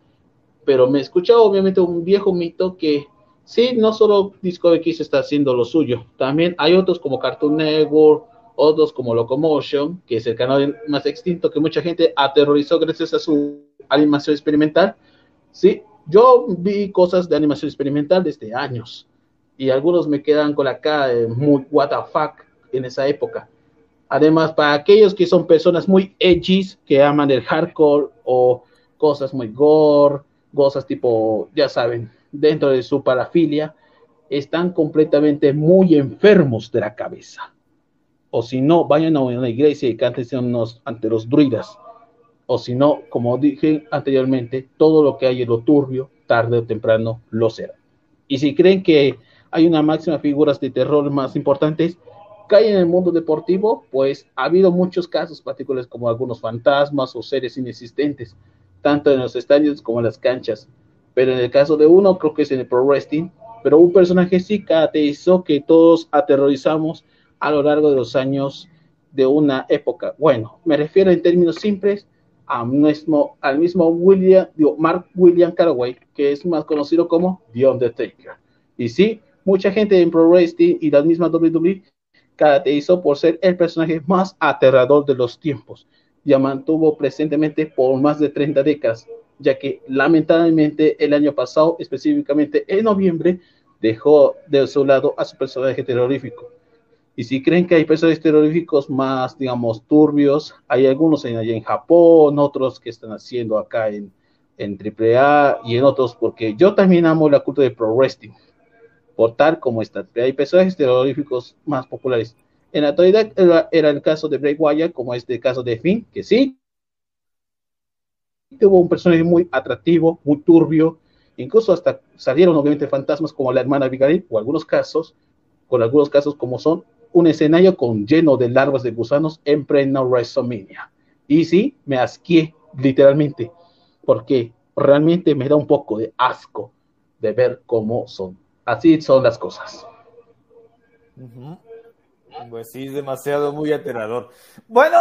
pero me escucha obviamente un viejo mito que sí, no solo Discovery Kids está haciendo lo suyo, también hay otros como Cartoon Network, otros como Locomotion, que es el canal más extinto que mucha gente aterrorizó gracias a su animación experimental. Sí, yo vi cosas de animación experimental desde años y algunos me quedan con la cara muy what the fuck en esa época. Además, para aquellos que son personas muy edgy, que aman el hardcore o cosas muy gore, cosas tipo, ya saben, dentro de su parafilia, están completamente muy enfermos de la cabeza. O si no, vayan a una iglesia y canten ante los druidas. O si no, como dije anteriormente, todo lo que hay en lo turbio, tarde o temprano lo será. Y si creen que hay una máxima figuras de terror más importantes, caen en el mundo deportivo, pues ha habido muchos casos particulares como algunos fantasmas o seres inexistentes tanto en los estadios como en las canchas. Pero en el caso de uno, creo que es en el Pro Wrestling, pero un personaje sí caracterizó que todos aterrorizamos a lo largo de los años de una época. Bueno, me refiero en términos simples al mismo William, Mark William Caraway, que es más conocido como The Undertaker. Y sí, mucha gente en Pro Wrestling y la misma WWE caracterizó por ser el personaje más aterrador de los tiempos ya mantuvo presentemente por más de 30 décadas, ya que lamentablemente el año pasado, específicamente en noviembre, dejó de su lado a su personaje terrorífico. Y si creen que hay personajes terroríficos más, digamos, turbios, hay algunos en, allá en Japón, otros que están haciendo acá en, en AAA y en otros, porque yo también amo la cultura de Pro Wrestling, por tal como está. Hay personajes terroríficos más populares. En la actualidad era, el caso de Bray Wyatt, como este caso de Finn, que sí, tuvo un personaje muy atractivo, muy turbio, incluso hasta salieron obviamente fantasmas como la hermana Abigail, o algunos casos, con algunos casos como son un escenario con lleno de larvas de gusanos en pleno WrestleMania. Y sí, me asqué literalmente, porque realmente me da un poco de asco de ver cómo son. Así son las cosas. Pues sí, es demasiado muy aterrador. Bueno,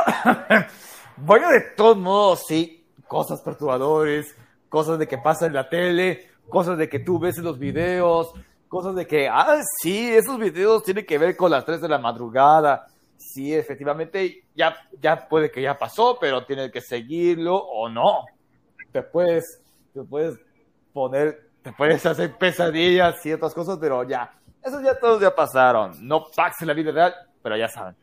bueno, de todos modos, sí, cosas perturbadores, cosas de que pasa en la tele, cosas de que tú ves en los videos, cosas de que, ah, sí, esos videos tienen que ver con las 3 de la madrugada. Sí, efectivamente, ya, ya puede que ya pasó, pero tiene que seguirlo o no. Te puedes, te puedes poner, te puedes hacer pesadillas otras cosas, pero ya, esos ya todos ya pasaron. No pase la vida real, pero ya saben.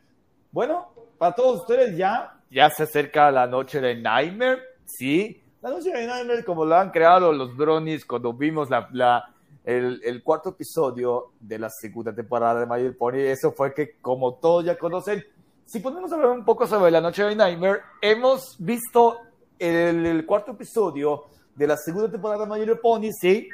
Bueno, para todos ustedes ya, ya se acerca la noche de Nightmare, sí. La noche de Nightmare, como lo han creado los Bronies cuando vimos la, la el, el, cuarto episodio de la segunda temporada de My Pony, eso fue que, como todos ya conocen, si podemos hablar un poco sobre la noche de Nightmare, hemos visto el, el cuarto episodio de la segunda temporada de My Pony, sí,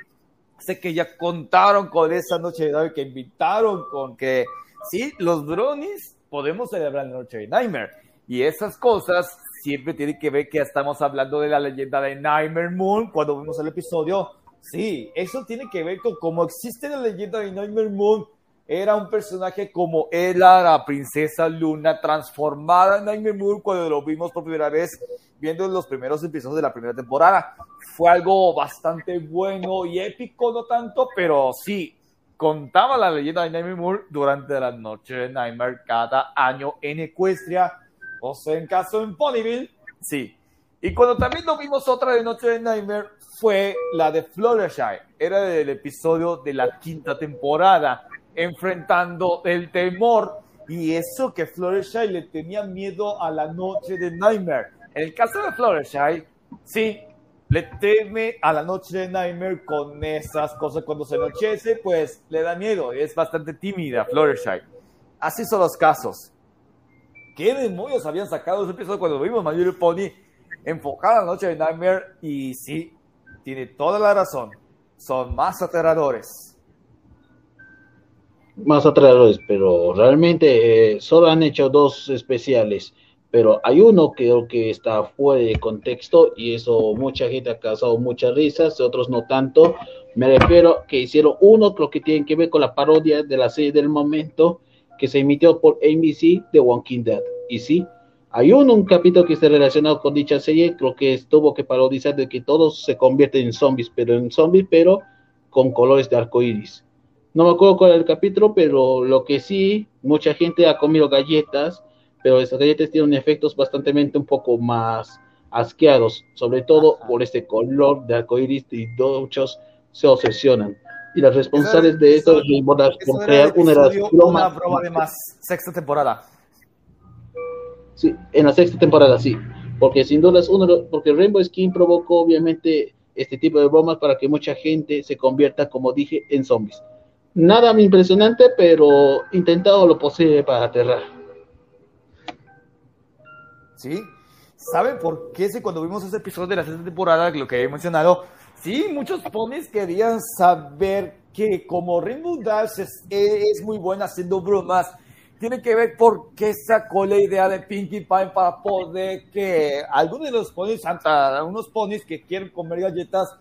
sé que ya contaron con esa noche de Nightmare, que invitaron con que, sí, los Bronies podemos celebrar la noche de Nightmare. Y esas cosas siempre tienen que ver que estamos hablando de la leyenda de Nightmare Moon cuando vimos el episodio Sí, eso tiene que ver con cómo existe la leyenda de Nightmare Moon. Era un personaje como Ella, la princesa Luna, transformada en Nightmare Moon cuando lo vimos por primera vez viendo los primeros episodios de la primera temporada. Fue algo bastante bueno y épico, no tanto, pero sí, contaba la leyenda de Nightmare Moon durante la noche de Nightmare cada año en Ecuestria, o sea, en caso en Ponyville, sí. Y cuando también lo vimos otra de Noche de Nightmare, fue la de Fluttershy. Era del episodio de la quinta temporada, enfrentando el temor y eso que Fluttershy le tenía miedo a la noche de Nightmare. En el caso de Fluttershy, sí, le teme a la noche de Nightmare con esas cosas. Cuando se anochece, pues le da miedo. Es bastante tímida Fluttershy. Así son los casos. ¿Qué demonios habían sacado ese episodio cuando vimos My Pony enfocada en la noche de Nightmare? Y sí, tiene toda la razón. Son más aterradores. Más aterradores, pero realmente eh, solo han hecho dos especiales. Pero hay uno que creo que está fuera de contexto y eso mucha gente ha causado muchas risas, otros no tanto. Me refiero que hicieron uno, creo que tiene que ver con la parodia de la serie del momento que se emitió por ABC de Walking Dead. Y sí, hay un, un capítulo que está relacionado con dicha serie, creo que tuvo que parodizar de que todos se convierten en zombies, pero en zombies, pero con colores de arco iris. No me acuerdo cuál era el capítulo, pero lo que sí, mucha gente ha comido galletas, pero esas galletas tienen efectos bastante un poco más asqueados, sobre todo por este color de arco iris y muchos se obsesionan. Y las responsables de esto es crear una, una broma de más sexta temporada. Sí, en la sexta temporada, sí. Porque sin duda es uno, porque Rainbow Skin provocó obviamente este tipo de bromas para que mucha gente se convierta, como dije, en zombies. Nada impresionante, pero intentado lo posible para aterrar. Sí. ¿Saben por qué? Cuando vimos ese episodio de la sexta temporada, lo que he mencionado, sí, muchos ponies querían saber que como Rainbow Dash es, es muy buena haciendo bromas, tiene que ver por qué sacó la idea de Pinkie Pie para poder que algunos de los ponis, algunos ponis que quieren comer galletas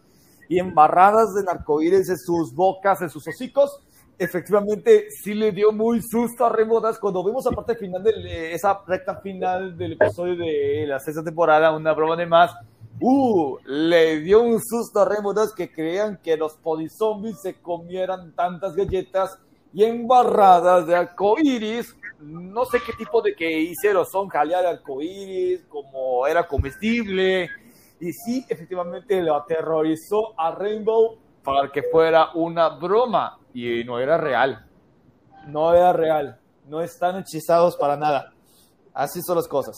y embarradas de narcoíris en sus bocas, en sus hocicos, efectivamente sí le dio muy susto a Remodas cuando vimos a parte final de esa recta final del episodio de la sexta temporada, una broma de más. Uh, le dio un susto a Remodas que creían que los zombies se comieran tantas galletas y embarradas de arcoíris. No sé qué tipo de que hicieron, son jalear arcoíris, como era comestible. Y sí, efectivamente lo aterrorizó a Rainbow para que fuera una broma. Y no era real. No era real. No están hechizados para nada. Así son las cosas.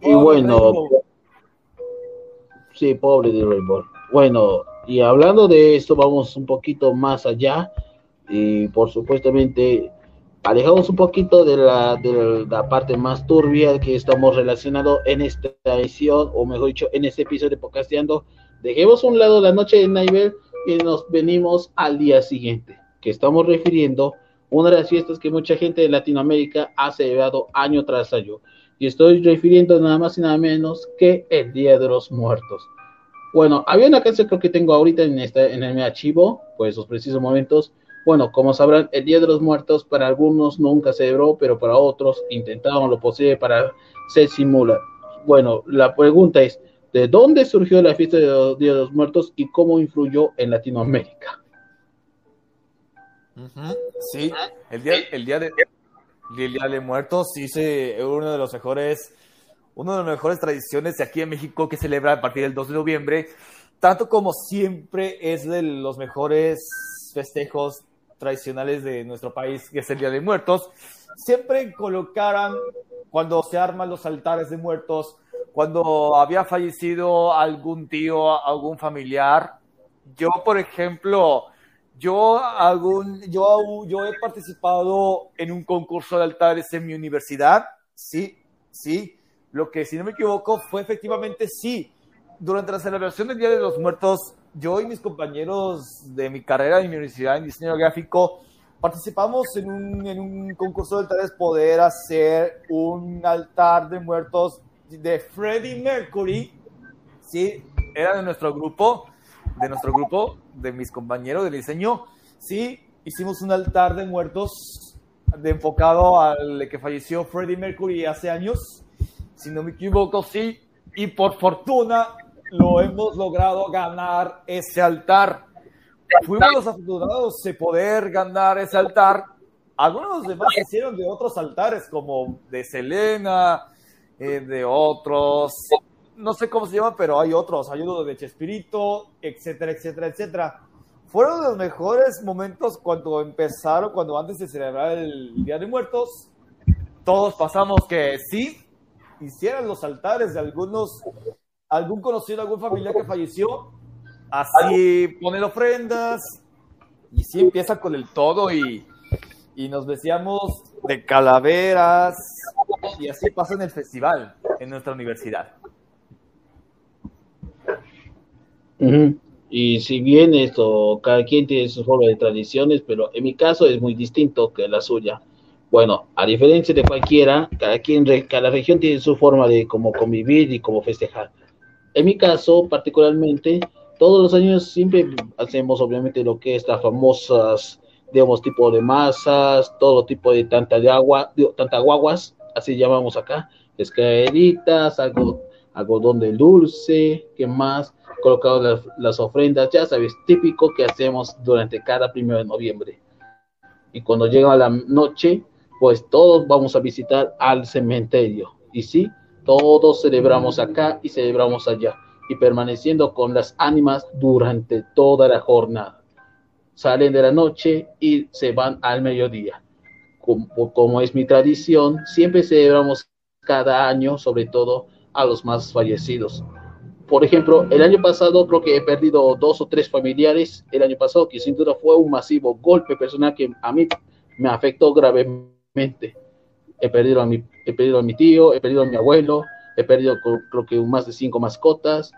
Y bueno, sí, pobre de Rainbow. Bueno, y hablando de esto, vamos un poquito más allá y por supuestamente alejamos un poquito de la, de la parte más turbia que estamos relacionados en esta edición, o mejor dicho, en este episodio de Podcasteando. Dejemos a un lado la noche de Nightmare y nos venimos al día siguiente, que estamos refiriendo una de las fiestas que mucha gente de Latinoamérica ha celebrado año tras año. Y estoy refiriendo nada más y nada menos que el Día de los Muertos. Bueno, había una canción creo que tengo ahorita en, este, en el archivo, pues esos precisos momentos. Bueno, como sabrán, el Día de los Muertos para algunos nunca se celebró, pero para otros intentaron lo posible para se simula. Bueno, la pregunta es, ¿de dónde surgió la fiesta del Día de los Muertos y cómo influyó en Latinoamérica? Sí, el día, el día de el Día de Muertos sí uno de los mejores una de las mejores tradiciones de aquí en México que celebra a partir del 2 de noviembre, tanto como siempre es de los mejores festejos tradicionales de nuestro país, que es el Día de Muertos. Siempre colocaran, cuando se arman los altares de muertos, cuando había fallecido algún tío, algún familiar. Yo, por ejemplo, yo, algún, yo, yo he participado en un concurso de altares en mi universidad, sí, sí, lo que, si no me equivoco, fue efectivamente sí. Durante la celebración del Día de los Muertos, yo y mis compañeros de mi carrera en mi universidad en diseño gráfico participamos en un, en un concurso de altares poder hacer un altar de muertos de Freddie Mercury. Sí, era de nuestro grupo, de nuestro grupo, de mis compañeros de diseño. Sí, hicimos un altar de muertos de enfocado al que falleció Freddie Mercury hace años si no me equivoco, sí, y por fortuna lo hemos logrado ganar ese altar. Fuimos los afortunados de poder ganar ese altar. Algunos demás hicieron de otros altares, como de Selena, eh, de otros, no sé cómo se llama, pero hay otros, hay uno de Chespirito, etcétera, etcétera, etcétera. Fueron los mejores momentos cuando empezaron, cuando antes de celebrar el Día de Muertos, todos pasamos que sí, hicieran los altares de algunos, algún conocido, algún familiar que falleció, así ponen ofrendas y sí empieza con el todo y, y nos decíamos de calaveras y así pasa en el festival en nuestra universidad. Y si bien esto, cada quien tiene su forma de tradiciones, pero en mi caso es muy distinto que la suya. Bueno, a diferencia de cualquiera, cada, quien, cada región tiene su forma de cómo convivir y cómo festejar. En mi caso, particularmente, todos los años siempre hacemos obviamente lo que es las famosas, digamos, tipo de masas, todo tipo de tanta de agua, tanta guaguas, así llamamos acá, escaleritas, algo, algodón de dulce, ¿qué más? Colocado las, las ofrendas, ya sabes, típico que hacemos durante cada primero de noviembre. Y cuando llega la noche, pues todos vamos a visitar al cementerio. Y sí, todos celebramos acá y celebramos allá, y permaneciendo con las ánimas durante toda la jornada. Salen de la noche y se van al mediodía. Como, como es mi tradición, siempre celebramos cada año, sobre todo a los más fallecidos. Por ejemplo, el año pasado creo que he perdido dos o tres familiares. El año pasado, que sin duda fue un masivo golpe personal que a mí me afectó gravemente He perdido a mi, he perdido a mi tío, he perdido a mi abuelo, he perdido creo que más de cinco mascotas.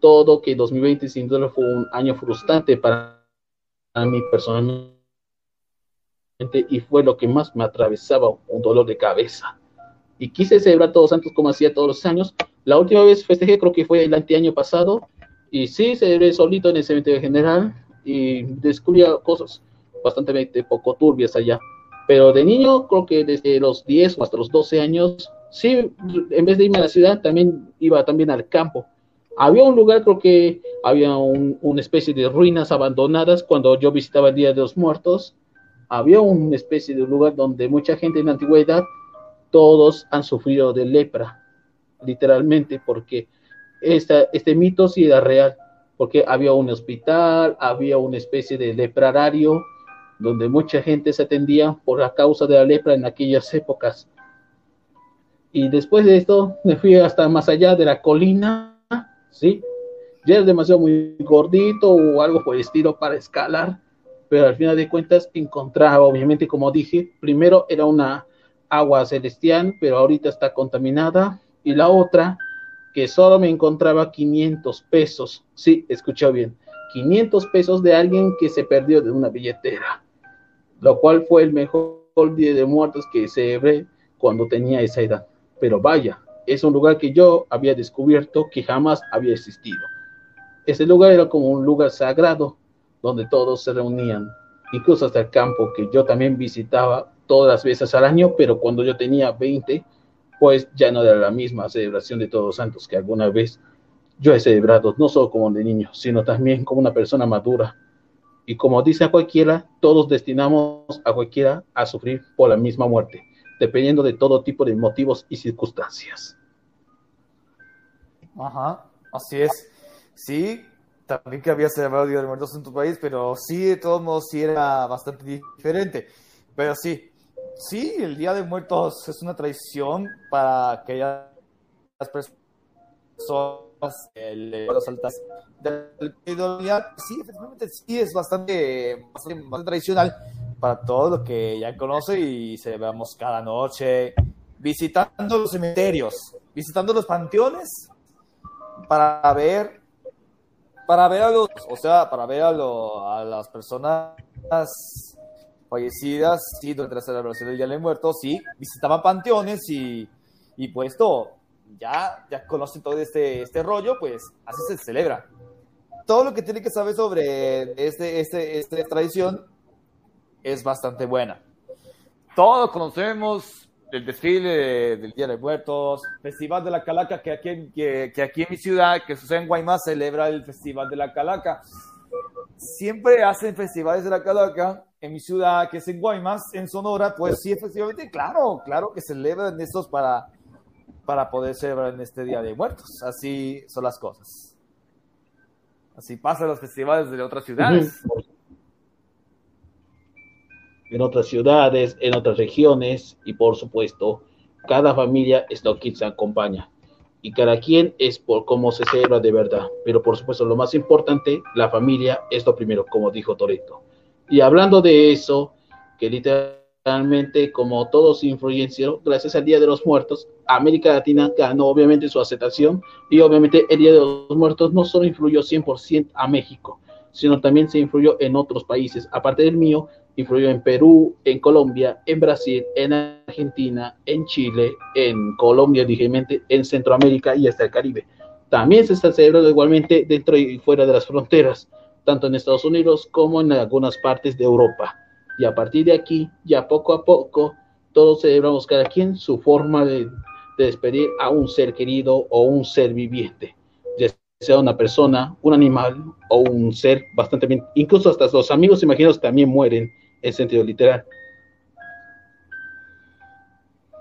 Todo que 2020 sin duda fue un año frustrante para mí personalmente y fue lo que más me atravesaba, un dolor de cabeza. Y quise celebrar todos santos como hacía todos los años. La última vez festejé creo que fue el anteaño pasado y sí celebré solito en el cementerio general y descubrí cosas bastante poco turbias allá. Pero de niño, creo que desde los 10 o hasta los 12 años, sí, en vez de irme a la ciudad, también iba también al campo. Había un lugar, creo que había una especie de ruinas abandonadas cuando yo visitaba el Día de los Muertos. Había una especie de lugar donde mucha gente en la antigüedad, todos han sufrido de lepra, literalmente, porque este mito sí era real, porque había un hospital, había una especie de leprarario, donde mucha gente se atendía por la causa de la lepra en aquellas épocas. Y después de esto me fui hasta más allá de la colina, ¿sí? Ya era demasiado muy gordito o algo por el estilo para escalar, pero al final de cuentas encontraba, obviamente, como dije, primero era una agua celestial, pero ahorita está contaminada, y la otra, que solo me encontraba 500 pesos, sí, escuchó bien, 500 pesos de alguien que se perdió de una billetera lo cual fue el mejor Día de Muertos que celebré cuando tenía esa edad. Pero vaya, es un lugar que yo había descubierto que jamás había existido. Ese lugar era como un lugar sagrado donde todos se reunían, incluso hasta el campo que yo también visitaba todas las veces al año, pero cuando yo tenía 20, pues ya no era la misma celebración de Todos Santos que alguna vez yo he celebrado, no solo como de niño, sino también como una persona madura. Y como dice a cualquiera, todos destinamos a cualquiera a sufrir por la misma muerte, dependiendo de todo tipo de motivos y circunstancias. Ajá, así es. Sí, también que había celebrado el Día de Muertos en tu país, pero sí, de todos modos, sí era bastante diferente. Pero sí, sí, el Día de Muertos es una tradición para aquellas personas de los altas del sí, efectivamente sí es bastante, bastante, tradicional para todo lo que ya conoce y celebramos cada noche visitando los cementerios, visitando los panteones para ver para ver a los, o sea, para ver a, a las personas fallecidas, sí, durante la celebración del Día de Muertos, sí, visitaban panteones y, y pues todo, ya, ya conocen todo este, este rollo, pues así se celebra. Todo lo que tiene que saber sobre este, este, esta tradición es bastante buena. Todos conocemos el desfile del Día de Muertos, Festival de la Calaca, que aquí, en, que, que aquí en mi ciudad, que sucede en Guaymas, celebra el Festival de la Calaca. Siempre hacen festivales de la Calaca en mi ciudad, que es en Guaymas, en Sonora, pues sí, efectivamente, claro, claro que celebran estos para, para poder celebrar en este Día de Muertos. Así son las cosas. Así pasan los festivales de otras ciudades en otras ciudades, en otras regiones y por supuesto, cada familia es lo que se acompaña y cada quien es por cómo se celebra de verdad. Pero por supuesto, lo más importante, la familia es lo primero, como dijo Toreto. Y hablando de eso, que literalmente, como todos influenciaron, gracias al Día de los Muertos, América Latina ganó obviamente su aceptación y obviamente el Día de los Muertos no solo influyó 100% a México, sino también se influyó en otros países. Aparte del mío, influyó en Perú, en Colombia, en Brasil, en Argentina, en Chile, en Colombia, ligeramente, en Centroamérica y hasta el Caribe. También se está celebrando igualmente dentro y fuera de las fronteras, tanto en Estados Unidos como en algunas partes de Europa. Y a partir de aquí, ya poco a poco, todos celebramos cada quien su forma de, despedir a un ser querido o un ser viviente, ya sea una persona, un animal o un ser bastante bien. Incluso hasta los amigos imaginados también mueren en sentido literal.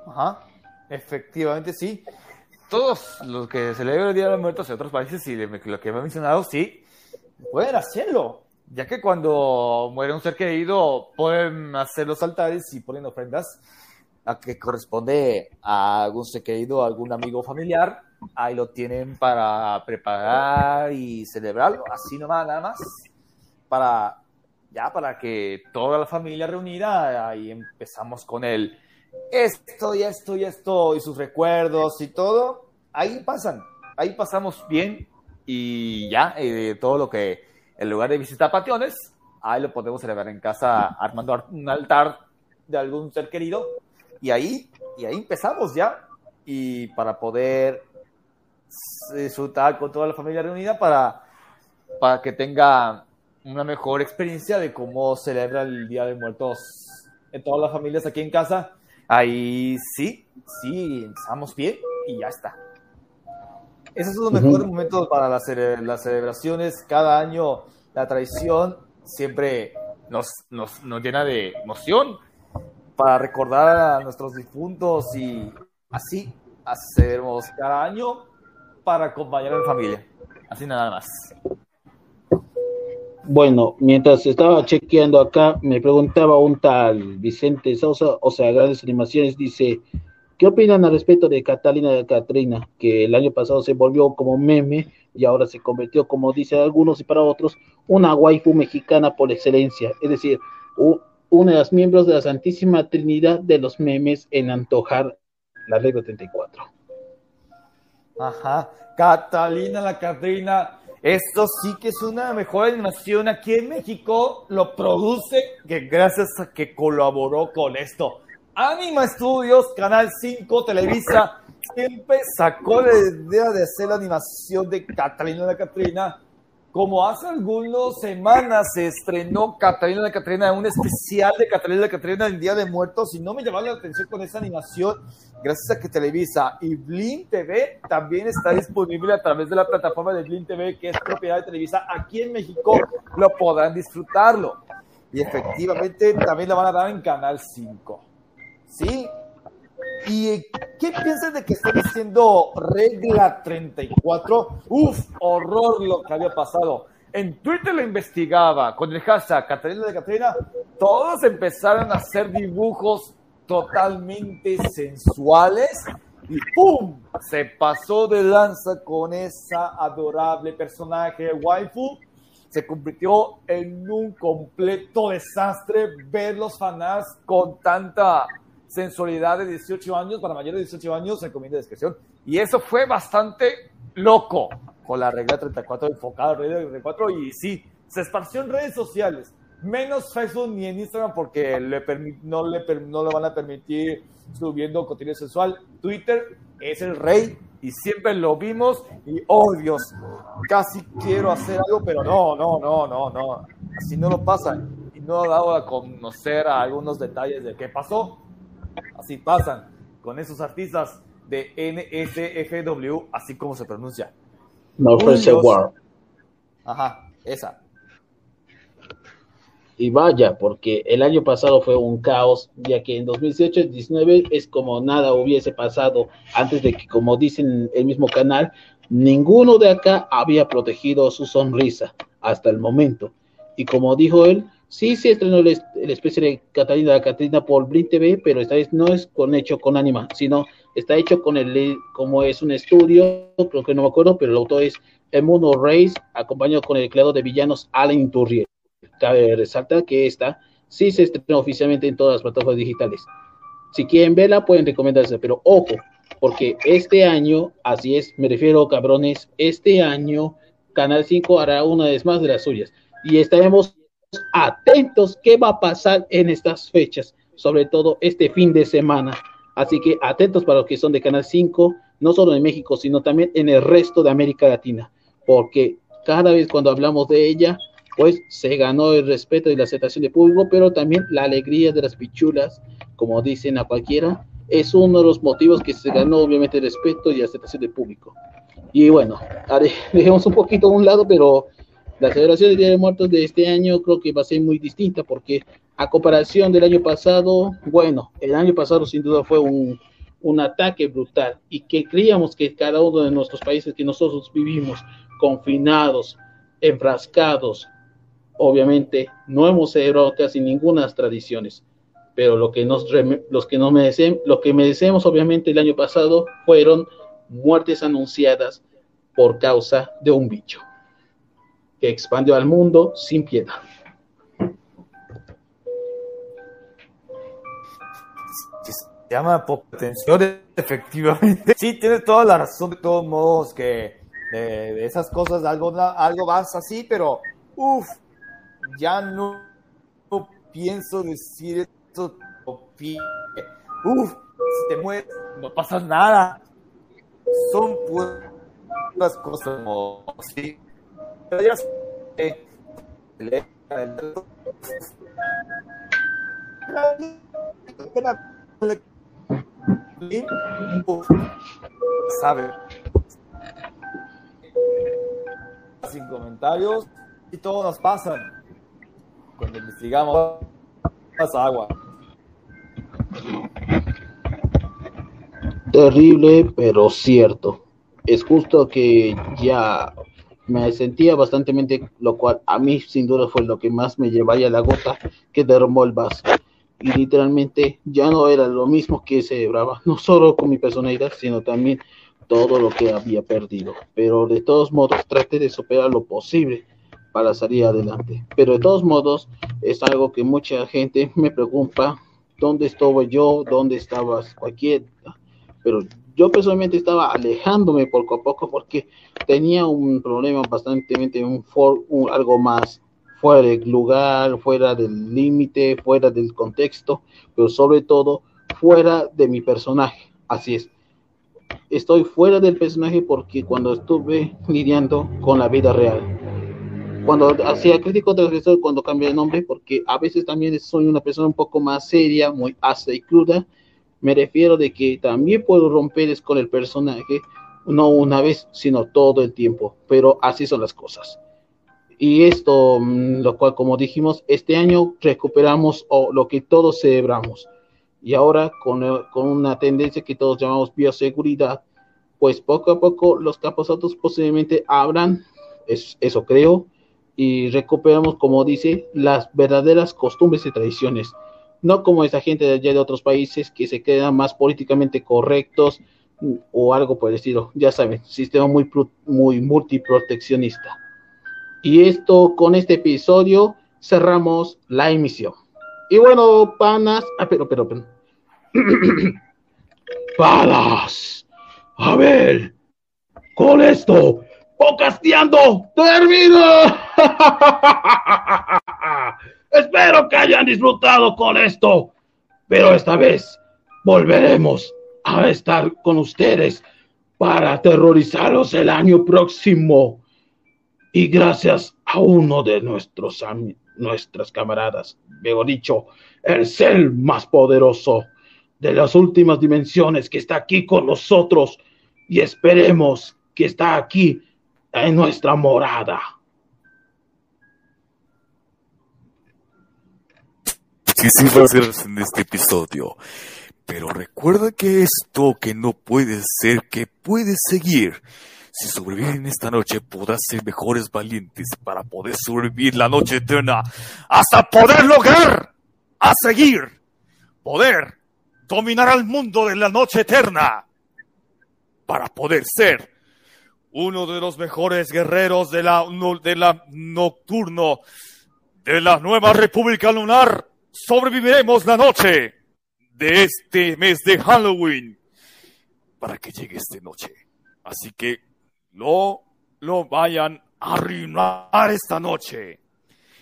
Ajá, efectivamente sí. Todos los que celebran el Día de los Muertos en otros países y lo que he mencionado, sí, pueden hacerlo, ya que cuando muere un ser querido pueden hacer los altares y ponen ofrendas a que corresponde a algún ser querido, algún amigo familiar, ahí lo tienen para preparar y celebrarlo, así nomás, nada más, para ya para que toda la familia reunida, ahí empezamos con el esto y esto y esto y sus recuerdos y todo, ahí pasan, ahí pasamos bien y ya, eh, todo lo que en lugar de visitar pationes, ahí lo podemos celebrar en casa armando un altar de algún ser querido. Y ahí, y ahí empezamos ya. Y para poder disfrutar con toda la familia reunida para, para que tenga una mejor experiencia de cómo celebra el Día de Muertos en todas las familias aquí en casa. Ahí sí, sí, estamos bien y ya está. Esos son los mejores momentos para las, celebraciones. Cada año la tradición siempre nos, nos, nos llena de emoción para recordar a nuestros difuntos y así hacemos cada año para acompañar a la familia. Así nada más. Bueno, mientras estaba chequeando acá, me preguntaba un tal Vicente Sosa, o sea, Grandes Animaciones, dice, ¿qué opinan al respecto de Catalina de Catrina, que el año pasado se volvió como meme y ahora se convirtió, como dicen algunos y para otros, una waifu mexicana por excelencia? Es decir, una de las miembros de la Santísima Trinidad de los memes en antojar la regla 34. Ajá, Catalina la Catrina Esto sí que es una mejor animación aquí en México. Lo produce que gracias a que colaboró con esto. Anima Studios, Canal 5, Televisa, siempre sacó la idea de hacer la animación de Catalina la Catrina. Como hace algunas semanas se estrenó Catalina la Catrina, un especial de Catalina la Catrina en Día de Muertos, y no me llamó la atención con esa animación, gracias a que Televisa y Blin TV también está disponible a través de la plataforma de Blin TV, que es propiedad de Televisa, aquí en México lo podrán disfrutarlo. Y efectivamente también la van a dar en Canal 5. ¿Sí? ¿Y qué piensas de que están diciendo regla 34? Uf, horror lo que había pasado. En Twitter lo investigaba con el hashtag Catalina de Catrina. Todos empezaron a hacer dibujos totalmente sensuales y ¡pum! Se pasó de lanza con esa adorable personaje waifu. Se convirtió en un completo desastre ver los fanás con tanta sensualidad de 18 años, para mayores de 18 años, se recomienda discreción. Y eso fue bastante loco con la regla 34 enfocada en regla 34 y sí, se esparció en redes sociales, menos Facebook ni en Instagram porque le no, le no le van a permitir subiendo contenido sexual. Twitter es el rey y siempre lo vimos y oh Dios, casi quiero hacer algo, pero no, no, no, no, no, así no lo pasa y no ha dado a conocer algunos detalles de qué pasó Así pasan con esos artistas de NSFW, así como se pronuncia. No War. Ajá, esa. Y vaya, porque el año pasado fue un caos, ya que en 2018-19 es como nada hubiese pasado antes de que, como dicen el mismo canal, ninguno de acá había protegido su sonrisa hasta el momento. Y como dijo él, Sí, se estrenó el, especie de Catalina Catrina por Blink TV, pero esta vez no es con hecho con Anima, sino está hecho con el, como es un estudio, creo que no me acuerdo, pero el autor es Emuno Reyes, acompañado con el creador de villanos Alan Turrier. Cabe resaltar que esta sí se estrenó oficialmente en todas las plataformas digitales. Si quieren verla, pueden recomendarse, pero ojo, porque este año, así es, me refiero, cabrones, este año Canal 5 hará una vez más de las suyas. Y estaremos atentos qué va a pasar en estas fechas, sobre todo este fin de semana. Así que atentos para los que son de Canal 5, no solo en México, sino también en el resto de América Latina, porque cada vez cuando hablamos de ella, pues se ganó el respeto y la aceptación del público, pero también la alegría de las pichulas, como dicen a cualquiera, es uno de los motivos que se ganó obviamente el respeto y la aceptación del público. Y bueno, dejemos un poquito a un lado, pero la celebración del Día de Muertos de este año creo que va a ser muy distinta porque a comparación del año pasado, bueno, el año pasado sin duda fue un, un ataque brutal. Y que creíamos que cada uno de nuestros países que nosotros vivimos confinados, enfrascados, obviamente no hemos celebrado casi ninguna tradiciones, pero lo que nos los que nos merecemos, lo que merecemos obviamente el año pasado fueron muertes anunciadas por causa de un bicho expandió al mundo sin piedad. Se llama atención, efectivamente. Sí, tiene toda la razón de todos modos que de, esas cosas algo, algo más así, pero uff, ya no, pienso decir esto. Uff, si te mueres, no pasa nada. Son puras cosas así sabe. Sin comentarios y todo nos pasa. Cuando investigamos pasa agua. Terrible pero cierto. Es justo que ya me sentía bastante, lo cual a mí sin duda fue lo que más me llevaría la gota que derramó el vaso. Y literalmente ya no era lo mismo que celebraba, no solo con mi personalidad, sino también todo lo que había perdido. Pero de todos modos traté de superar lo posible para salir adelante. Pero de todos modos es algo que mucha gente me preocupa, ¿dónde estuve yo? ¿Dónde estabas cualquier? Pero yo personalmente estaba alejándome poco a poco porque tenía un problema bastante, un, un algo más fuera del lugar, fuera del límite, fuera del contexto, pero sobre todo fuera de mi personaje. Así es. Estoy fuera del personaje porque cuando estuve lidiando con la vida real, cuando hacía crítico gestor, cuando cambié de nombre, porque a veces también soy una persona un poco más seria, muy ácida y cruda, me refiero de que también puedo romper con el personaje, no una vez, sino todo el tiempo, pero así son las cosas. Y esto, mm, lo cual, como dijimos, este año recuperamos lo que todos celebramos. Y ahora, con, con una tendencia que todos llamamos bioseguridad, pues poco a poco los caposatos posiblemente abran, eso creo, y recuperamos, como dice, las verdaderas costumbres y tradiciones no como esa gente de allá de otros países que se quedan más políticamente correctos mm, o algo por el estilo. Ya saben, sistema muy, muy multiproteccionista. Y esto, con este episodio, cerramos la emisión. Y bueno, panas, ah, pero, pero, pero. panas, a ver, con esto, pocasteando, termino. Espero que hayan disfrutado con esto, pero esta vez volveremos a estar con ustedes para aterrorizarlos el año próximo. Y gracias a uno de nuestros nuestras camaradas, mejor dicho, el ser más poderoso de las últimas dimensiones que está aquí con nosotros y esperemos que está aquí en nuestra morada. A ser en este episodio. Pero recuerda que esto que no puede ser, que puede seguir. Si sobreviven esta noche, podrás ser mejores valientes para poder sobrevivir la noche eterna hasta poder lograr a seguir, poder dominar al mundo de la noche eterna para poder ser uno de los mejores guerreros de la, de la nocturno de la nueva República Lunar sobreviviremos la noche de este mes de Halloween para que llegue esta noche. Así que no lo vayan a arruinar esta noche.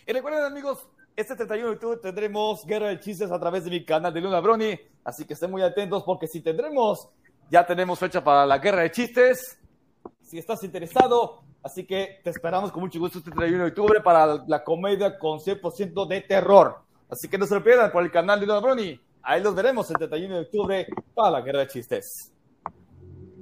Y recuerden amigos, este 31 de octubre tendremos Guerra de Chistes a través de mi canal de Luna Brony, así que estén muy atentos porque si tendremos, ya tenemos fecha para la Guerra de Chistes. Si estás interesado, así que te esperamos con mucho gusto este 31 de octubre para la comedia con 100% de terror. Así que no se lo pierdan por el canal de Don Bruni. Ahí los veremos el 31 de octubre para la guerra de chistes.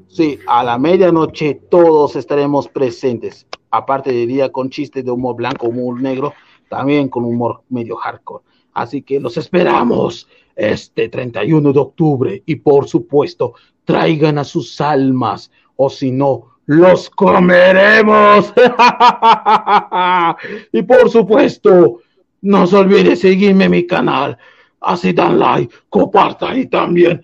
Sí, a la medianoche todos estaremos presentes. Aparte de día con chistes de humor blanco, humor negro, también con humor medio hardcore. Así que los esperamos este 31 de octubre y por supuesto traigan a sus almas o si no, los comeremos. y por supuesto, no se olvide seguirme en mi canal. Así dan like, compartan y también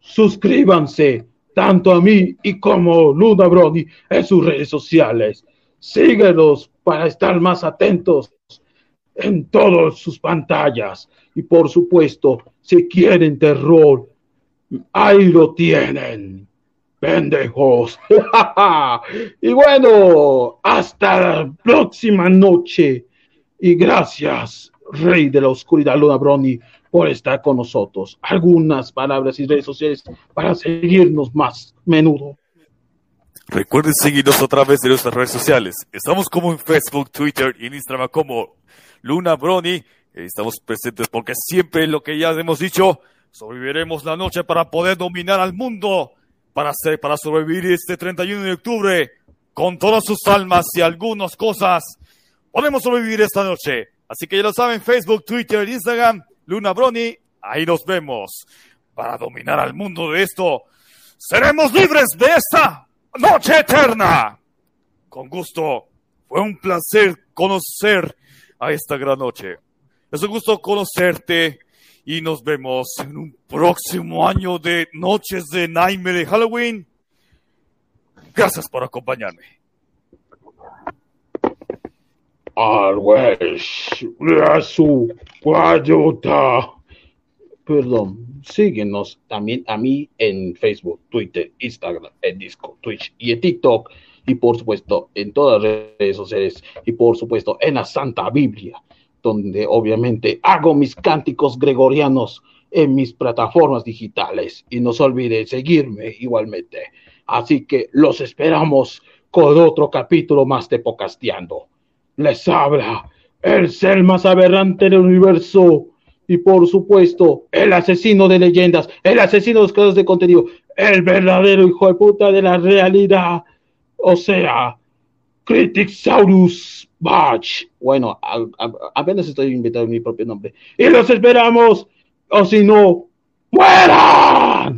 suscríbanse tanto a mí y como Luna Brody en sus redes sociales. Síguenos para estar más atentos en todas sus pantallas. Y por supuesto, si quieren terror, ahí lo tienen. Pendejos. y bueno, hasta la próxima noche. Y gracias, Rey de la Oscuridad, Luna Brony, por estar con nosotros. Algunas palabras y redes sociales para seguirnos más menudo. Recuerden seguirnos a través de nuestras redes sociales. Estamos como en Facebook, Twitter y en Instagram como Luna Brony. Estamos presentes porque siempre lo que ya hemos dicho, sobreviviremos la noche para poder dominar al mundo, para, hacer, para sobrevivir este 31 de octubre con todas sus almas y algunas cosas podemos sobrevivir esta noche. Así que ya lo saben, Facebook, Twitter, Instagram, Luna Brony, ahí nos vemos. Para dominar al mundo de esto, seremos libres de esta noche eterna. Con gusto, fue un placer conocer a esta gran noche. Es un gusto conocerte y nos vemos en un próximo año de noches de Nightmare de Halloween. Gracias por acompañarme. Always su guayota perdón, síguenos también a mí en Facebook, Twitter, Instagram, en Disco, Twitch y en TikTok y por supuesto en todas las redes sociales y por supuesto en la Santa Biblia, donde obviamente hago mis cánticos gregorianos en mis plataformas digitales y no se olvide seguirme igualmente. Así que los esperamos con otro capítulo más de Pocasteando. Les habla el ser más aberrante del universo y por supuesto el asesino de leyendas, el asesino de los casos de contenido, el verdadero hijo de puta de la realidad, o sea, Criticsaurus Batch. Bueno, apenas estoy inventando mi propio nombre. Y los esperamos, o si no, ¡fuera!